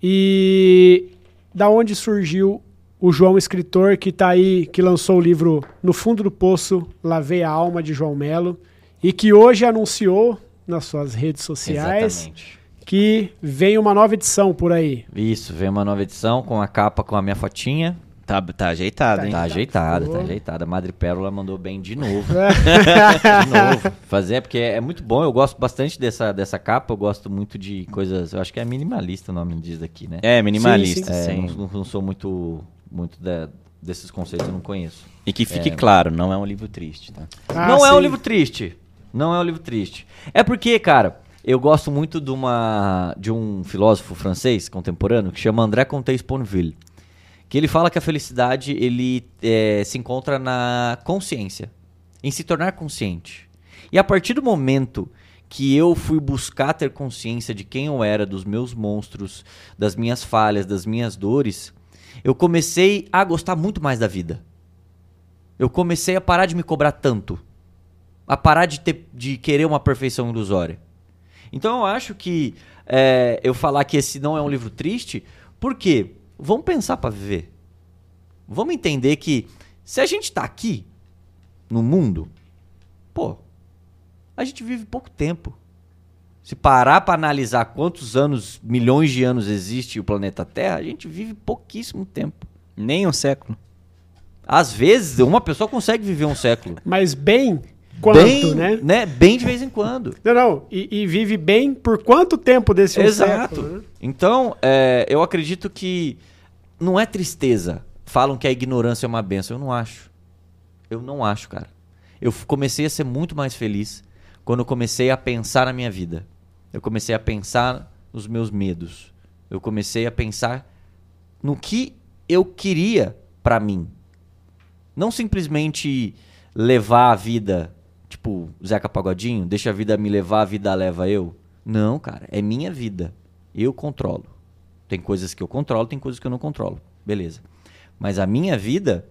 E da onde surgiu o João escritor que tá aí, que lançou o livro No Fundo do Poço, Lavei a Alma de João Melo e que hoje anunciou nas suas redes sociais Exatamente. que vem uma nova edição por aí. Isso, vem uma nova edição com a capa com a minha fotinha. Tá, tá ajeitado, hein? Tá ajeitada, tá ajeitada. A Madre Pérola mandou bem de novo. de novo. Fazer, porque é muito bom. Eu gosto bastante dessa, dessa capa. Eu gosto muito de coisas. Eu acho que é minimalista o nome diz aqui, né? É, minimalista, Sim, É, sim. não, não sou muito, muito da- desses conceitos, eu não conheço. E que fique claro, não é um livro triste, tá? Ah, não é um sim. livro triste. Não é um livro triste. É porque, cara, eu gosto muito de, uma, de um filósofo francês contemporâneo que chama André Comte Sponville. Que ele fala que a felicidade ele é, se encontra na consciência, em se tornar consciente. E a partir do momento que eu fui buscar ter consciência de quem eu era, dos meus monstros, das minhas falhas, das minhas dores, eu comecei a gostar muito mais da vida. Eu comecei a parar de me cobrar tanto. A parar de, ter, de querer uma perfeição ilusória. Então eu acho que é, eu falar que esse não é um livro triste, por quê? Vamos pensar para viver. Vamos entender que se a gente tá aqui no mundo, pô, a gente vive pouco tempo. Se parar para analisar quantos anos, milhões de anos existe o planeta Terra, a gente vive pouquíssimo tempo. Nem um século. Às vezes, uma pessoa consegue viver um século. Mas bem quanto, bem, né? Bem de vez em quando. Não, não. E, e vive bem por quanto tempo desse um Exato. século, né? Então, é, eu acredito que não é tristeza. Falam que a ignorância é uma benção. Eu não acho. Eu não acho, cara. Eu comecei a ser muito mais feliz quando eu comecei a pensar na minha vida. Eu comecei a pensar nos meus medos. Eu comecei a pensar no que eu queria pra mim. Não simplesmente levar a vida, tipo, Zeca Pagodinho, deixa a vida me levar, a vida leva eu. Não, cara, é minha vida. Eu controlo. Tem coisas que eu controlo, tem coisas que eu não controlo. Beleza. Mas a minha vida,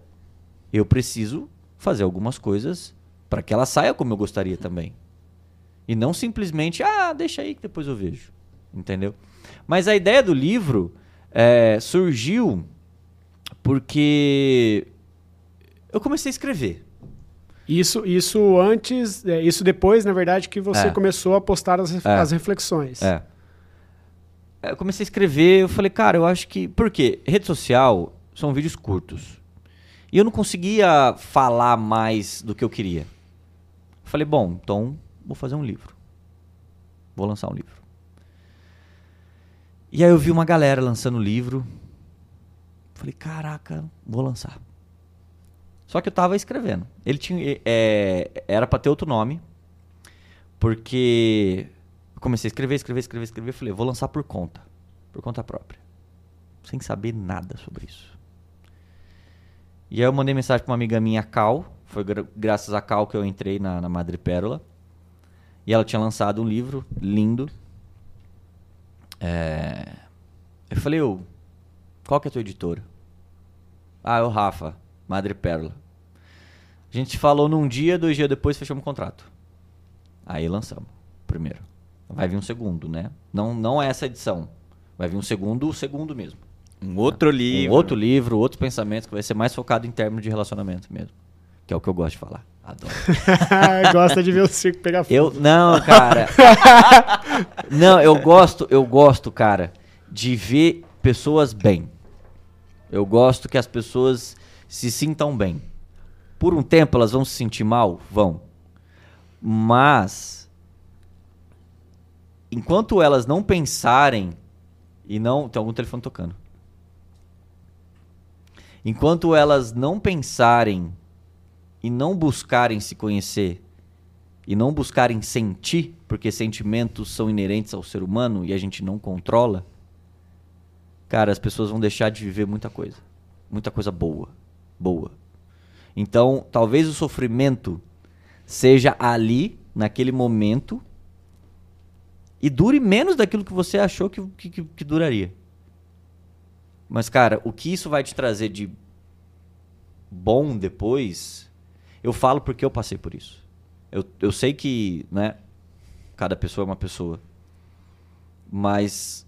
eu preciso fazer algumas coisas para que ela saia como eu gostaria também. E não simplesmente, ah, deixa aí que depois eu vejo. Entendeu? Mas a ideia do livro é, surgiu porque eu comecei a escrever. Isso, isso antes, é, isso depois, na verdade, que você É. começou a postar as, É. as reflexões. É. Eu comecei a escrever, eu falei, cara, eu acho que. Por quê? Rede social são vídeos curtos. E eu não conseguia falar mais do que eu queria. Eu falei, bom, então vou fazer um livro. Vou lançar um livro. E aí eu vi uma galera lançando livro. Falei, caraca, vou lançar. Só que eu tava escrevendo. Ele tinha. é, era pra ter outro nome. Porque eu comecei a escrever, escrever, escrever, escrever. Falei, vou lançar por conta. Por conta própria. Sem saber nada sobre isso. E aí eu mandei mensagem pra uma amiga minha, a Cal. Foi gra- graças a Cal que eu entrei na, na Madre Pérola. E ela tinha lançado um livro lindo. É, Eu falei, ô, qual que é a tua editora? Ah, é o Rafa, Madre Pérola. A gente falou num dia, dois dias depois fechamos o contrato. Aí lançamos, primeiro. Vai vir um segundo, né? Não, não é essa edição. Vai vir um segundo, o segundo mesmo. Um outro livro. Um outro livro, outros pensamentos, que vai ser mais focado em termos de relacionamento mesmo. Que é o que eu gosto de falar. Adoro. Gosta de ver o circo pegar fogo. Eu, não, cara. não, eu gosto, eu gosto, cara, de ver pessoas bem. Eu gosto que as pessoas se sintam bem. Por um tempo elas vão se sentir mal? Vão. Mas enquanto elas não pensarem e não, tem algum telefone tocando. Enquanto elas não pensarem e não buscarem se conhecer e não buscarem sentir, porque sentimentos são inerentes ao ser humano e a gente não controla, cara, as pessoas vão deixar de viver muita coisa. Muita coisa boa. Boa. Então, talvez o sofrimento seja ali, naquele momento, e dure menos daquilo que você achou que, que, que- duraria. Mas, cara, o que isso vai te trazer de bom depois, eu falo porque eu passei por isso. Eu, eu sei que, né, cada pessoa é uma pessoa. Mas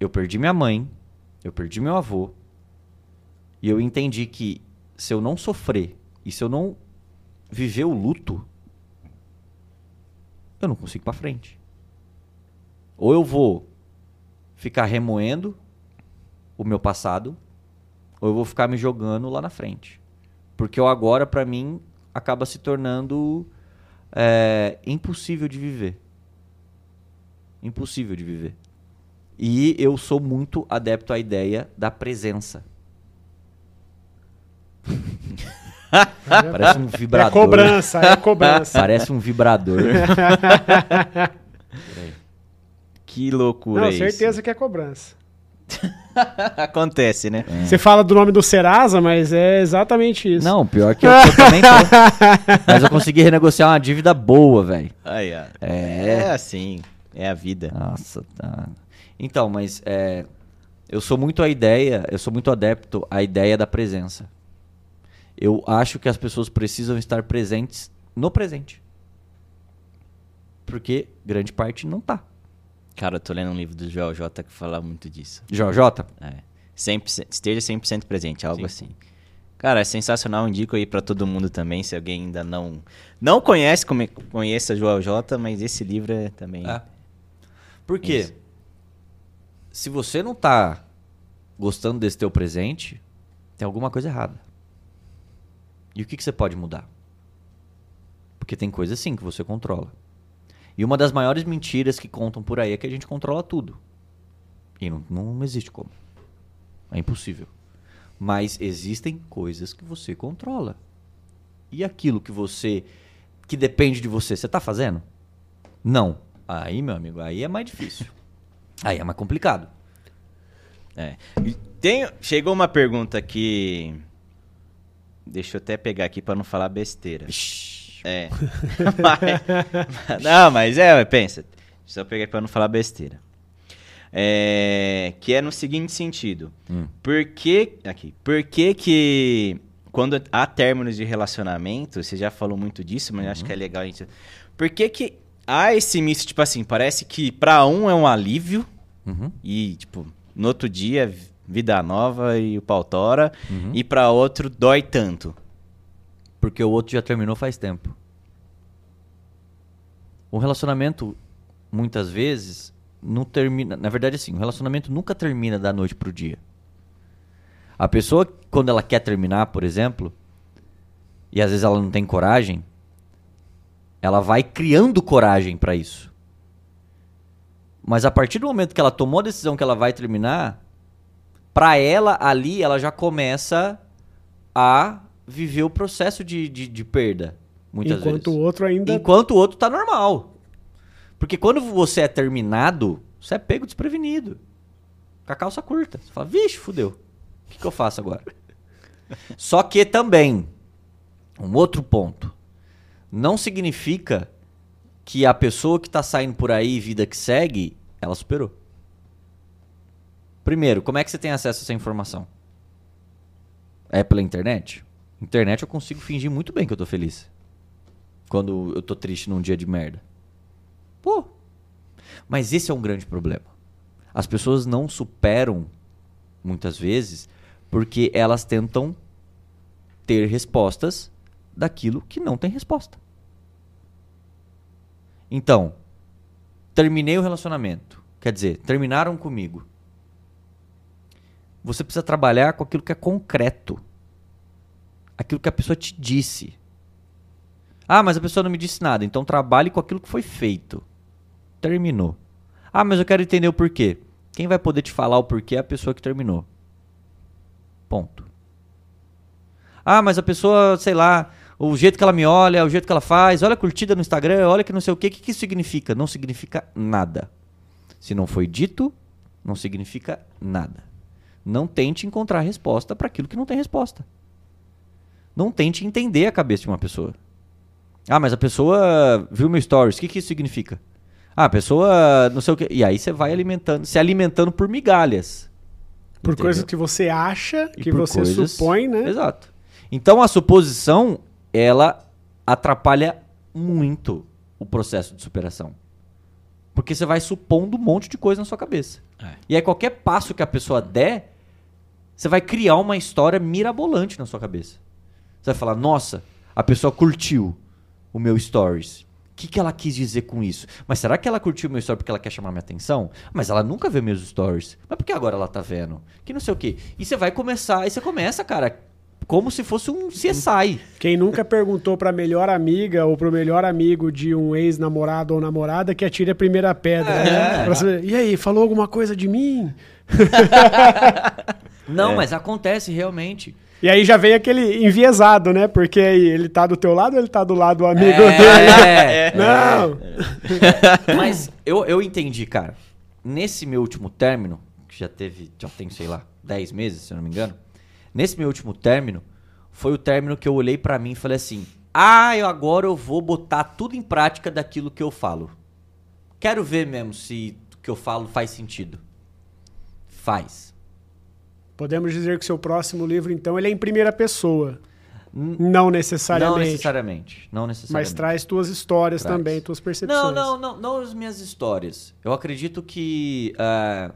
eu perdi minha mãe, Eu perdi meu avô. E eu entendi que se eu não sofrer e se eu não viver o luto, eu não consigo pra frente. Ou eu vou ficar remoendo o meu passado, ou eu vou ficar me jogando lá na frente. Porque o agora, pra mim, acaba se tornando é, impossível de viver. Impossível de viver. E eu sou muito adepto à ideia da presença. Parece um É vibrador. cobrança, é cobrança. Parece um vibrador. Que loucura Não, isso. certeza que é cobrança. Acontece, né? Você fala do nome do Serasa, mas é exatamente isso. Não, pior que eu, eu também tô. Mas eu consegui renegociar uma dívida boa, velho. Aí, ó. É. É assim. É a vida. Nossa, tá. Então, mas é, eu sou muito a ideia, eu sou muito adepto à ideia da presença. Eu acho que as pessoas precisam estar presentes no presente. Porque grande parte não tá. Cara, eu tô lendo um livro do Joel J que fala muito disso. JJ? É. 100%, esteja 100% presente, algo assim. Cara, é sensacional, indico aí pra todo mundo também, se alguém ainda não não conhece, come- conheça Joel J, mas esse livro é também... É. Por quê? Isso. Se você não tá gostando desse teu presente, tem alguma coisa errada. E o que, que você pode mudar? Porque tem coisa sim que você controla. E uma das maiores mentiras que contam por aí é que a gente controla tudo. E não, não existe como. É impossível. Mas existem coisas que você controla. E aquilo que você. que depende de você, você tá fazendo? Não. Aí, meu amigo, aí é mais difícil. Aí é mais complicado. É. Tem, chegou uma pergunta aqui. Deixa eu até pegar aqui pra não falar besteira. É. Mas- não, mas é, pensa. Deixa eu pegar aqui pra não falar besteira. É, que é no seguinte sentido. Hum. Por que. Aqui. Por que que. Quando há términos de relacionamento, você já falou muito disso, mas acho que é legal a gente. Por que que há esse misto, tipo assim, parece que pra um é um alívio Uhum. e, tipo, no outro dia, vida nova e o pau tora, Uhum. e pra outro dói tanto. Porque o outro já terminou faz tempo. O relacionamento, muitas vezes, não termina. Na verdade, assim, o relacionamento nunca termina da noite pro dia. A pessoa, quando ela quer terminar, por exemplo, e às vezes ela não tem coragem, ela vai criando coragem pra isso. Mas a partir do momento que ela tomou a decisão que ela vai terminar, pra ela ali, ela já começa a viver o processo de, de, de perda. Muitas Enquanto vezes. o outro ainda. Enquanto o outro tá normal. Porque quando você é terminado, você é pego desprevenido. Com a calça curta. Você fala, vixe, fudeu. O que, que eu faço agora? Só que também, um outro ponto. Não significa que a pessoa que tá saindo por aí, vida que segue, ela superou. Primeiro, como é que você tem acesso a essa informação? É pela internet? Internet eu consigo fingir muito bem que eu tô feliz. Quando eu tô triste num dia de merda. Pô. Mas esse é um grande problema. As pessoas não superam, muitas vezes, porque elas tentam ter respostas daquilo que não tem resposta. Então, terminei o relacionamento. Quer dizer, terminaram comigo. Você precisa trabalhar com aquilo que é concreto. Aquilo que a pessoa te disse. Ah, mas a pessoa não me disse nada. Então trabalhe com aquilo que foi feito. Terminou. Ah, mas eu quero entender o porquê. Quem vai poder te falar o porquê é a pessoa que terminou. Ponto. Ah, mas a pessoa, sei lá, o jeito que ela me olha, o jeito que ela faz, olha a curtida no Instagram, olha que não sei o quê. O que, que isso significa? Não significa nada. Se não foi dito, não significa nada. Não tente encontrar resposta para aquilo que não tem resposta. Não tente entender a cabeça de uma pessoa. Ah, mas a pessoa viu meu stories. O que, que isso significa? Ah, a pessoa não sei o quê. E aí você vai alimentando, se alimentando por migalhas. Por Entendeu? coisas que você acha, que você coisas- supõe, né? Exato. Então a suposição, ela atrapalha muito o processo de superação. Porque você vai supondo um monte de coisa na sua cabeça. É. E aí qualquer passo que a pessoa der, Você vai criar uma história mirabolante na sua cabeça. Você vai falar, nossa, a pessoa curtiu o meu stories. O que, que ela quis dizer com isso? Mas será que ela curtiu o meu story porque ela quer chamar minha atenção? Mas ela nunca vê meus stories. Mas por que agora ela tá vendo? Que não sei o quê. E você vai começar, e você começa, cara, como se fosse um CSI. Quem nunca perguntou pra melhor amiga ou pro melhor amigo de um ex-namorado ou namorada que atire a primeira pedra, É. né? Pra saber, e aí, falou alguma coisa de mim? Não, É. mas acontece realmente. E aí já vem aquele enviesado, né? Porque aí ele tá do teu lado ou ele tá do lado do amigo É, dele? é. Não! Mas eu, eu entendi, cara. Nesse meu último término, que já teve, já tem, sei lá, 10 meses, se eu não me engano. Nesse meu último término, foi o término que eu olhei pra mim e falei assim: "Ah, eu agora eu vou botar tudo em prática daquilo que eu falo. Quero ver mesmo se o que eu falo faz sentido." Faz. Podemos dizer que seu próximo livro, então, ele é em primeira pessoa. Não necessariamente. Não necessariamente, não necessariamente. Mas traz tuas histórias Traz. também, tuas percepções. Não, não, não, não as minhas histórias. Eu acredito que ah,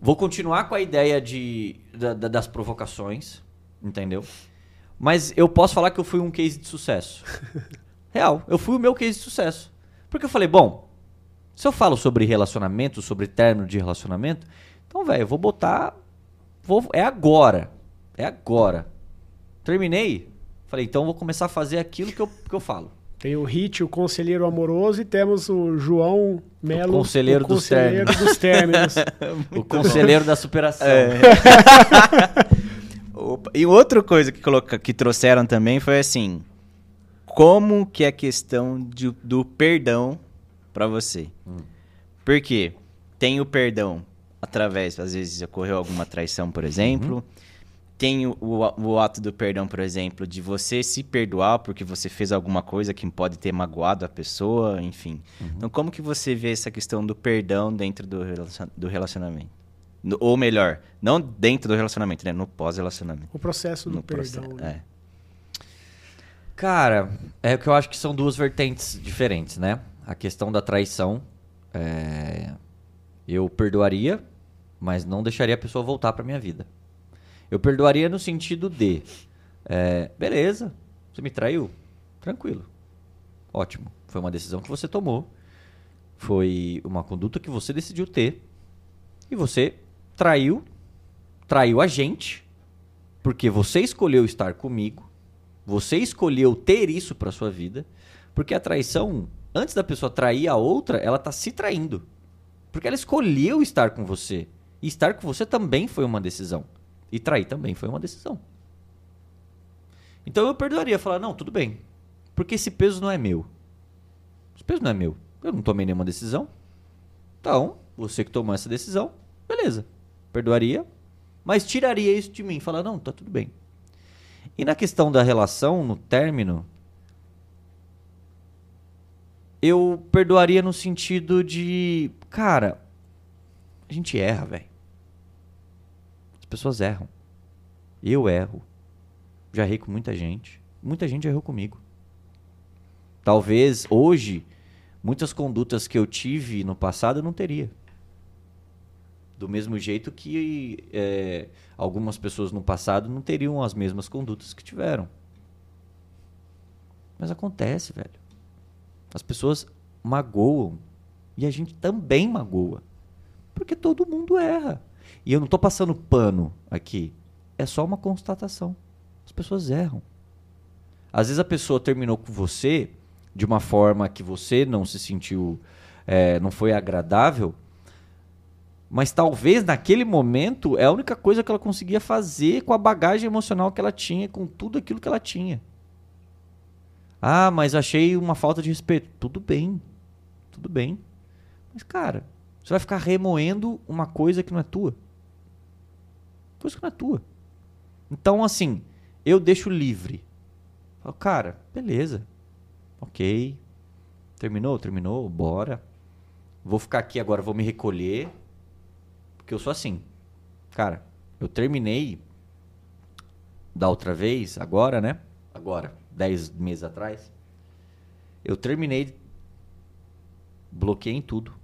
vou continuar com a ideia de, da- da- das provocações, entendeu? Mas eu posso falar que eu fui um case de sucesso. Real, eu fui o meu case de sucesso. Porque eu falei, bom, se eu falo sobre relacionamento, sobre término de relacionamento, então, velho, eu vou botar. Vou, é agora. É agora. Terminei. Falei, então eu vou começar a fazer aquilo que eu, que eu falo. Tem o Hit, o Conselheiro Amoroso, e temos o João Melo, O Conselheiro dos Conselheiro dos Términos. O conselheiro da superação. Opa. E outra coisa que, coloca, que trouxeram também foi assim: como que é a questão de- do perdão pra você? Por quê? Tem o perdão através, às vezes ocorreu alguma traição, por exemplo. Tem o, o, o ato do perdão, por exemplo, de você se perdoar porque você fez alguma coisa que pode ter magoado a pessoa, enfim. Então, como que você vê essa questão do perdão dentro do, relacion- do relacionamento? No- ou melhor, não dentro do relacionamento, né? No pós-relacionamento. O processo do No perdão. processo. né? É. Cara, é o que eu acho que são duas vertentes diferentes, né? A questão da traição. é, Eu perdoaria, mas não deixaria a pessoa voltar pra minha vida. Eu perdoaria no sentido de. é, beleza, você me traiu? Tranquilo. Ótimo. Foi uma decisão que você tomou. Foi uma conduta que você decidiu ter. E você traiu. Traiu a gente. Porque você escolheu estar comigo. Você escolheu ter isso pra sua vida. Porque a traição, antes da pessoa trair a outra, ela tá se traindo. Porque ela escolheu estar com você. E estar com você também foi uma decisão. E trair também foi uma decisão. Então eu perdoaria, falar, não, tudo bem. Porque esse peso não é meu. Esse peso não é meu. Eu não tomei nenhuma decisão. Então, você que tomou essa decisão, beleza. Perdoaria, mas tiraria isso de mim. Falar, não, tá tudo bem. E na questão da relação, no término, eu perdoaria no sentido de, cara, a gente erra, velho. As pessoas erram. Eu erro. Já errei com muita gente. Muita gente errou comigo. Talvez hoje, muitas condutas que eu tive no passado eu não teria. Do mesmo jeito que é, algumas pessoas no passado não teriam as mesmas condutas que tiveram. Mas acontece, velho. As pessoas magoam. E a gente também magoa. Porque todo mundo erra. E eu não tô passando pano aqui. É só uma constatação. As pessoas erram. Às vezes a pessoa terminou com você de uma forma que você não se sentiu, é, não foi agradável, mas talvez naquele momento é a única coisa que ela conseguia fazer com a bagagem emocional que ela tinha, com tudo aquilo que ela tinha. Ah, mas achei uma falta de respeito. Tudo bem. Tudo bem. Mas, cara, você vai ficar remoendo uma coisa que não é tua. Que não é tua. Então, assim, eu deixo livre. Falo, cara, beleza. Ok. Terminou? Terminou? Bora. Vou ficar aqui agora, vou me recolher. Porque eu sou assim. Cara, eu terminei da outra vez, agora, né? Agora, 10 meses atrás. Eu terminei. Bloqueei em tudo.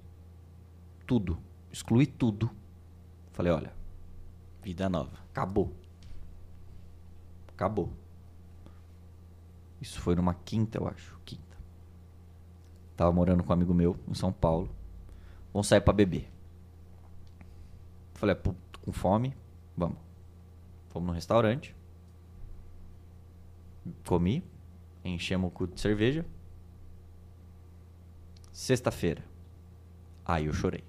Tudo. Excluí tudo. Falei, olha. Vida nova. Acabou. Acabou. Isso foi numa quinta, eu acho. Quinta. Tava morando com um amigo meu em São Paulo. Vamos sair pra beber. Falei, tô com fome. Vamos. Fomos no restaurante. Comi. Enchemos o cu de cerveja. Sexta-feira. Aí eu chorei.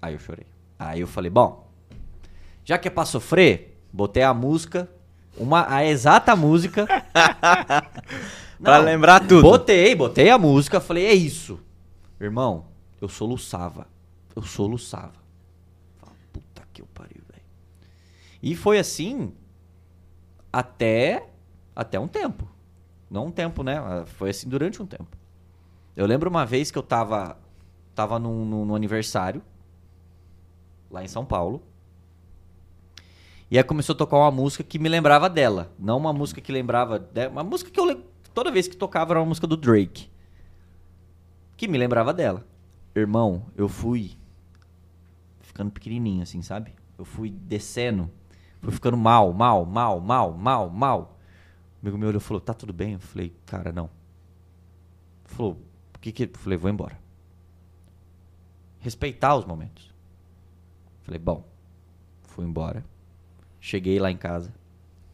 Aí eu chorei. Aí eu falei, bom, já que é pra sofrer, botei a música, uma, a exata música. Pra Não, lembrar tudo. Botei, botei a música, falei, é isso. Irmão, eu soluçava. Eu soluçava. Falei, Puta que eu pariu, velho. E foi assim até até um tempo. Não um tempo, né? Foi assim durante um tempo. Eu lembro uma vez que eu tava tava num, num- num aniversário lá em São Paulo. E aí começou a tocar uma música que me lembrava dela. Não uma música que lembrava. de- Uma música que eu. Toda vez que tocava era uma música do Drake. Que me lembrava dela. Irmão, eu fui. Ficando pequenininho, assim, sabe? Eu fui descendo. Fui ficando mal, mal, mal, mal, mal, mal. O amigo meu olhou e falou: Tá tudo bem? Eu falei: Cara, não. Falou: O que que. Eu falei: Vou embora. Respeitar os momentos. Falei: Bom. Fui embora. Cheguei lá em casa.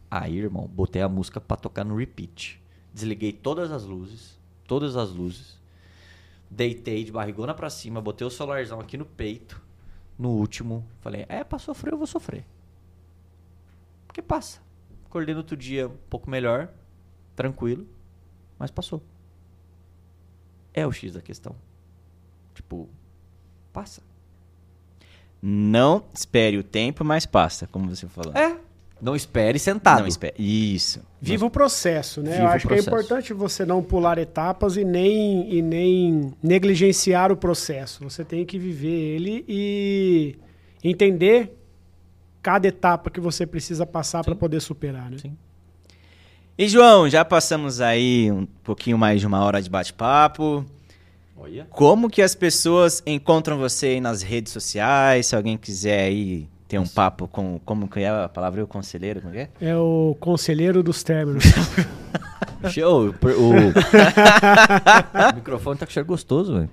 Aí, irmão, botei a música pra tocar no repeat. Desliguei todas as luzes. Todas as luzes. Deitei de barrigona pra cima. Botei o celularzão aqui no peito. No último. Falei, é, pra sofrer eu vou sofrer. Porque passa. Acordei no outro dia um pouco melhor. Tranquilo. Mas passou. É o X da questão. Tipo, passa. Não espere o tempo, mas passa, como você falou. É. Não espere sentado. Não espere. Isso. Viva o processo, né? Viva Eu acho que é importante você não pular etapas e nem, e nem negligenciar o processo. Você tem que viver ele e entender cada etapa que você precisa passar para poder superar, né? Sim. E João, já passamos aí um pouquinho mais de uma hora de bate-papo. Olha. Como que as pessoas encontram você aí nas redes sociais? Se alguém quiser aí ter um papo com. Como que é a palavra? O conselheiro? Como que é? É o conselheiro dos términos. Show. O, o- o microfone tá com cheiro gostoso, velho.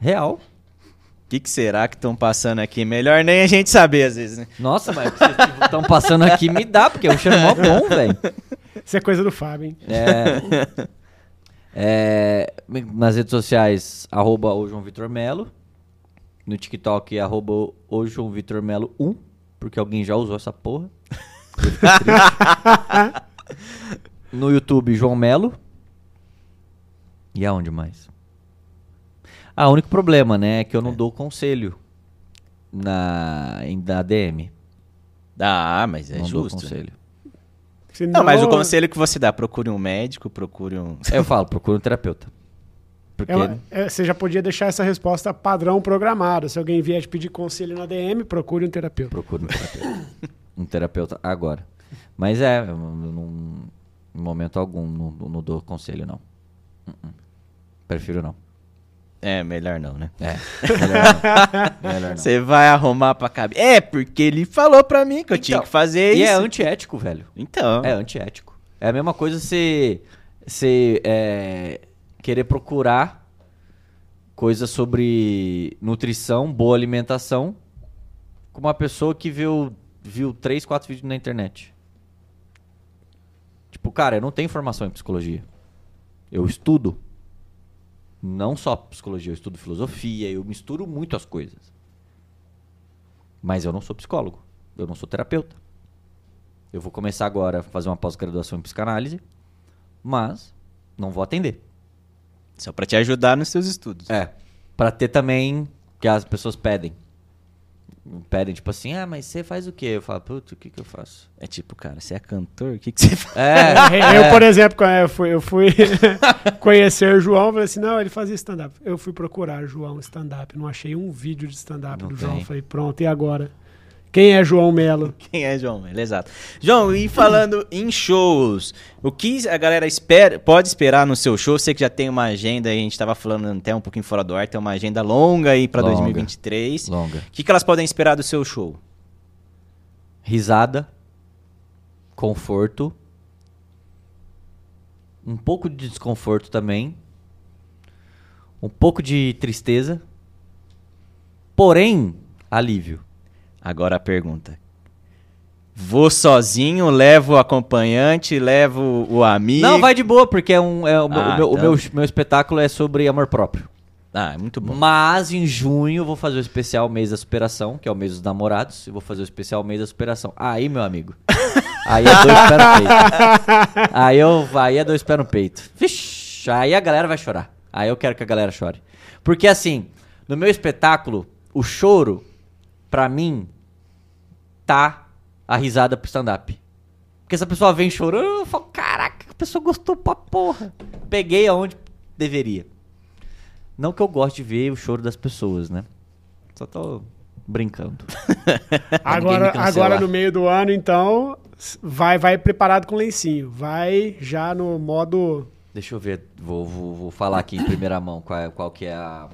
Real. O que, que será que estão passando aqui? Melhor nem a gente saber, às vezes, né? Nossa, mas o que vocês estão passando aqui me dá, porque é um cheiro mó bom, velho. Isso é coisa do Fábio, hein? É, é, nas redes sociais, arroba o João Vitor Melo. No TikTok, arroba o João Vitor Melo 1, porque alguém já usou essa porra. No YouTube, João Melo. E aonde mais? Ah, o único problema, né, é que eu não dou conselho na, em, na DM. Ah, mas é não dou justo. conselho. Senão- Não, mas o conselho que você dá, procure um médico, procure um. Aí eu falo, procura um terapeuta. Porque É é, você já podia deixar essa resposta padrão programada. Se alguém vier te pedir conselho na DM, procure um terapeuta. Procura um terapeuta. um terapeuta agora. Mas é, eu não, não- em momento algum, não, não dou conselho, não. Uh-uh. Prefiro não. É, melhor não, né? É, melhor não. Você vai arrumar pra cabeça. É, porque ele falou pra mim que eu tinha Então, que fazer E isso. é antiético, velho. Então. É antiético. É a mesma coisa você, você é, querer procurar coisas sobre nutrição, boa alimentação, com uma pessoa que viu, viu três, quatro vídeos na internet. Tipo, cara, eu não tenho formação em psicologia. Eu estudo. Não só psicologia, eu estudo filosofia, eu misturo muito as coisas. Mas eu não sou psicólogo. Eu não sou terapeuta. Eu vou começar agora a fazer uma pós-graduação em psicanálise, mas não vou atender. Só pra te ajudar nos seus estudos. É. Pra ter também que as pessoas pedem. Pedem, tipo assim, ah, mas você faz o quê? Eu falo, putz, o que que eu faço? É tipo, cara, você é cantor? O que, que você faz? É, Eu, por exemplo, quando eu fui, eu fui conhecer o João, falei assim, não, ele fazia stand-up. Eu fui procurar João stand-up, não achei um vídeo de stand-up do João. tem. Falei, pronto, e agora? Quem é João Melo? Quem é João? Ele, exato. João, e falando em shows, o que a galera espera, pode esperar no seu show? Sei que já tem uma agenda, aí, a gente tava falando até um pouquinho fora do ar, tem uma agenda longa aí pra Longa. 2023. longa. O que, que elas podem esperar do seu show? risada, conforto, um pouco de desconforto também, um pouco de tristeza, porém, alívio. Agora a pergunta. Vou sozinho, levo o acompanhante, levo o amigo. Não, vai de boa, porque é um, é o, meu- Ah, o meu, o então. meu, meu espetáculo é sobre amor próprio. Ah, é muito bom. Mas em junho eu vou fazer o especial mês da superação, que é o mês dos namorados, e vou fazer o especial mês da superação. Aí, meu amigo. Aí é dois pés no peito. Aí, eu, aí é dois pés no peito. Vixe, aí a galera vai chorar. Aí eu quero que a galera chore. Porque assim, no meu espetáculo, o choro, pra mim, tá a risada pro stand-up. Porque essa pessoa vem chorando, eu falo, caraca, a pessoa gostou pra porra. Peguei aonde deveria. Não que eu goste de ver o choro das pessoas, né? Só tô brincando. Agora, agora no meio do ano, então, vai, vai preparado com lencinho. Vai já no modo. Deixa eu ver, vou, vou, vou falar aqui em primeira mão qual, é- qual que é a,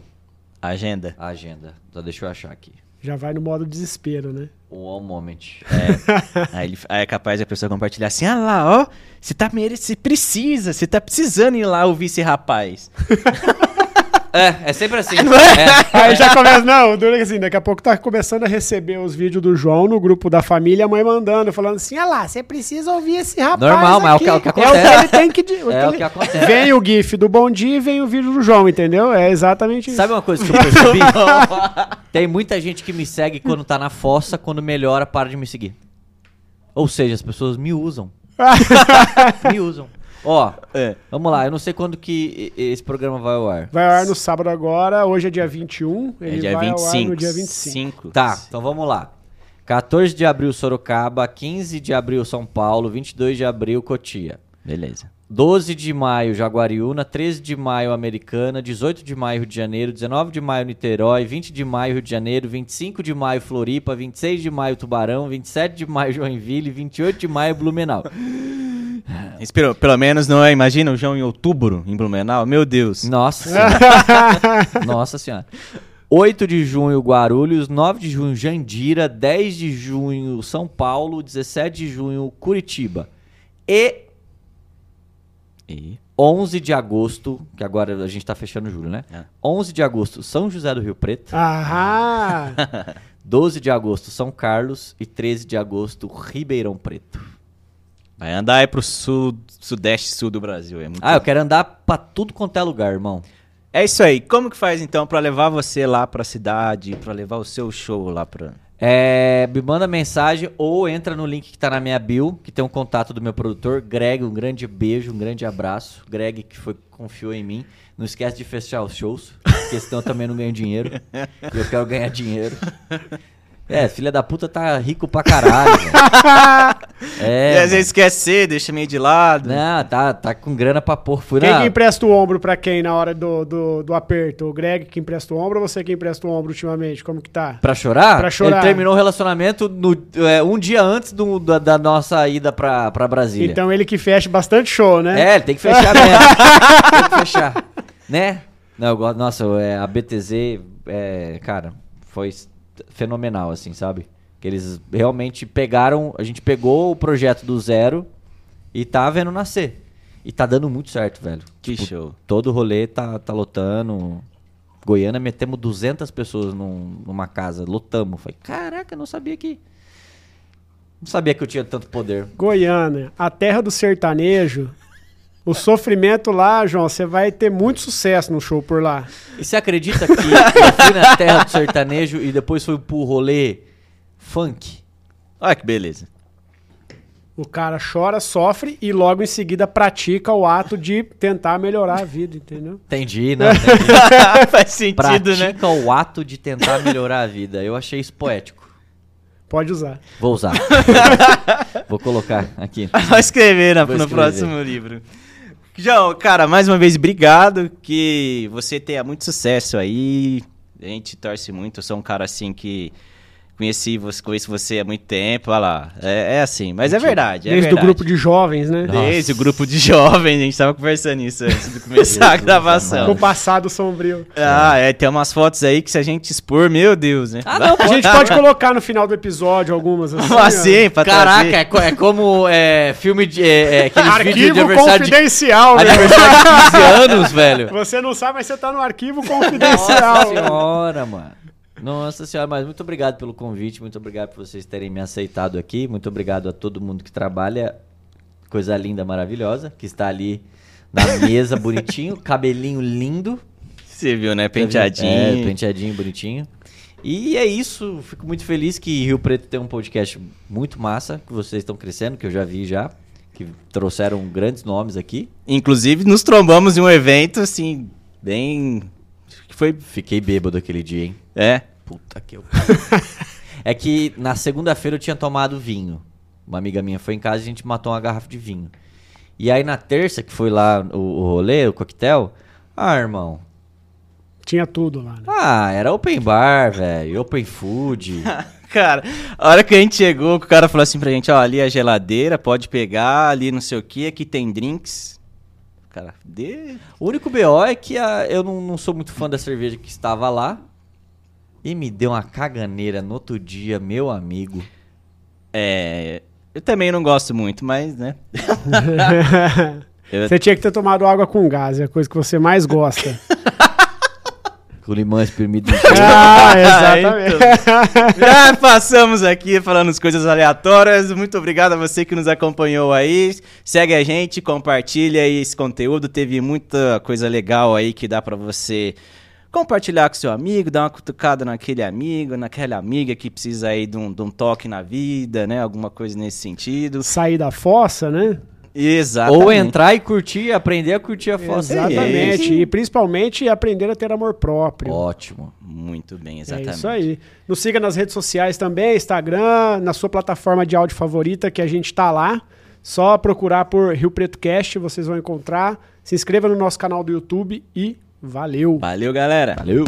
Agenda. a agenda. Só deixa eu achar aqui. Já vai no modo desespero, né? One moment. Aí, ele- aí é capaz a pessoa compartilhar assim: ah lá, ó, você tá mere... você precisa, você tá precisando ir lá ouvir esse rapaz. É, é sempre assim. Não é? É. Aí já começa, não, que assim, daqui a pouco tá começando a receber os vídeos do João no grupo da família, a mãe mandando, falando assim, ah lá, você precisa ouvir esse rapaz Normal, mas é o que- é o que É o que acontece. ele tem que... É o que acontece. Vem o gif do Bom Dia e vem o vídeo do João, entendeu? É exatamente isso. Sabe uma coisa que eu percebi? Tem muita gente que me segue quando tá na fossa, quando melhora, para de me seguir. Ou seja, as pessoas me usam. me usam. Ó, É. vamos lá, eu não sei quando que esse programa vai ao ar. Vai ao ar no sábado agora, hoje é dia 21, É ele dia vai 25. ao ar no dia 25. Cinco. Tá, então vamos lá. 14 de abril, Sorocaba. 15 de abril, São Paulo. 22 de abril, Cotia. Beleza. 12 de maio, Jaguariúna. 13 de maio, Americana. 18 de maio, Rio de Janeiro. 19 de maio, Niterói. 20 de maio, Rio de Janeiro. 25 de maio, Floripa. 26 de maio, Tubarão. 27 de maio, Joinville. 28 de maio, Blumenau. Esperou, pelo menos não é, imagina o João em outubro, em Blumenau, meu Deus. Nossa senhora. Nossa senhora. 8 de junho, Guarulhos. 9 de junho, Jandira. 10 de junho, São Paulo. 17 de junho, Curitiba. E E... 11 de agosto, que agora a gente tá fechando julho, né? É. 11 de agosto, São José do Rio Preto. Aham! 12 de agosto, São Carlos. E 13 de agosto, Ribeirão Preto. Vai andar aí pro sul, sudeste sul do Brasil. É, muito Ah, eu quero andar pra tudo quanto é lugar, irmão. é isso aí. Como que faz então pra levar você lá pra cidade, pra levar o seu show lá pra. É, me manda mensagem ou entra no link que tá na minha bio, que tem um contato do meu produtor, Greg. Um grande beijo, um grande abraço. Greg, que foi, confiou em mim. Não esquece de fechar os shows, porque senão eu também não ganho dinheiro. Eu quero ganhar dinheiro. É, filha da puta tá rico pra caralho. É. e às vezes esquecer, deixa meio de lado. Não, tá, tá com grana pra pôr. Fui Quem na... que empresta o ombro pra quem na hora do, do, do aperto? O Greg que empresta o ombro ou você que empresta o ombro ultimamente? Como que tá? Pra chorar? Pra chorar. Ele terminou o relacionamento no, é, um dia antes do- da, da nossa ida pra, pra Brasília. Então ele que fecha bastante show, né? É, ele tem que fechar mesmo. tem que fechar. Né? Não, eu gosto. Nossa, é, a BTZ, é, cara, foi fenomenal, assim, sabe? Que eles realmente pegaram. A gente pegou o projeto do zero e tá vendo nascer. E tá dando muito certo, velho. Que Tipo, show. Todo rolê tá, tá lotando. Goiânia metemos 200 pessoas num- numa casa, lotamos. Falei, caraca, eu não sabia que. Não sabia que eu tinha tanto poder. Goiânia, a terra do sertanejo. O sofrimento lá, João, você vai ter muito sucesso no show por lá. E você acredita que eu fui na terra do sertanejo e depois fui pro rolê funk? Olha que beleza. O cara chora, sofre e logo em seguida pratica o ato de tentar melhorar a vida, entendeu? Entendi, não. Entendi. Faz sentido, né? Pratica o ato de tentar melhorar a vida. Eu achei isso poético. Pode usar. Vou usar. Vou colocar aqui. Vai escrever na- Vou no escrever. próximo livro. João, cara, mais uma vez, obrigado. Que você tenha muito sucesso aí. A gente torce muito. Eu sou um cara assim que Conheci você, conheço você há muito tempo, olha lá. É, é assim, mas é verdade. É Desde o verdade. grupo de jovens, né? Desde o grupo de jovens, a gente tava conversando isso antes de começar a gravação. Com o passado sombrio. Ah, é, tem umas fotos aí que se a gente expor, meu Deus, né? Ah, não, A gente pode colocar no final do episódio algumas assim. Como assim, pra Caraca, é, co- é como é, filme de. É, é, de Arquivo de, confidencial, né? aniversário de 15 anos, velho. Você não sabe, mas você tá no arquivo Nossa confidencial. senhora, mano. Nossa senhora, mas muito obrigado pelo convite, muito obrigado por vocês terem me aceitado aqui, muito obrigado a todo mundo que trabalha, coisa linda, maravilhosa, que está ali na mesa, bonitinho, cabelinho lindo. Você viu, né? É, Penteadinho. penteadinho, bonitinho. E é isso, fico muito feliz que Rio Preto tem um podcast muito massa, que vocês estão crescendo, que eu já vi já, que trouxeram grandes nomes aqui. Inclusive, nos trombamos em um evento, assim, bem. Foi. Fiquei bêbado aquele dia, hein? É. Puta que eu. é que na segunda-feira eu tinha tomado vinho. Uma amiga minha foi em casa e a gente matou uma garrafa de vinho. E aí na terça, que foi lá o, o rolê, o coquetel. Ah, irmão. Tinha tudo lá, né? Ah, era open bar, velho. Open food. Cara, a hora que a gente chegou, o cara falou assim pra gente: ó, ali é a geladeira, pode pegar, ali não sei o que, aqui tem drinks. Cara, de. o único BO é que a- eu não, não sou muito fã da cerveja que estava lá. E me deu uma caganeira no outro dia, meu amigo. É. Eu também não gosto muito, mas, né? Eu- Você tinha que ter tomado água com gás, é a coisa que você mais gosta. Com limão espremido. ah, exatamente. Já passamos aqui falando as coisas aleatórias. Muito obrigado a você que nos acompanhou aí. Segue a gente, compartilha aí esse conteúdo. Teve muita coisa legal aí que dá pra você compartilhar com seu amigo, dar uma cutucada naquele amigo, naquela amiga que precisa aí de um, de um toque na vida, né? Alguma coisa nesse sentido. Sair da fossa, né? Exatamente. Ou entrar e curtir, aprender a curtir a foto. Exatamente. E principalmente aprender a ter amor próprio. Ótimo. Muito bem, É exatamente. isso aí. Nos siga nas redes sociais também, Instagram, na sua plataforma de áudio favorita, que a gente tá lá. Só procurar por Rio Preto Cast, vocês vão encontrar. Se inscreva no nosso canal do YouTube e valeu! Valeu, galera. Valeu.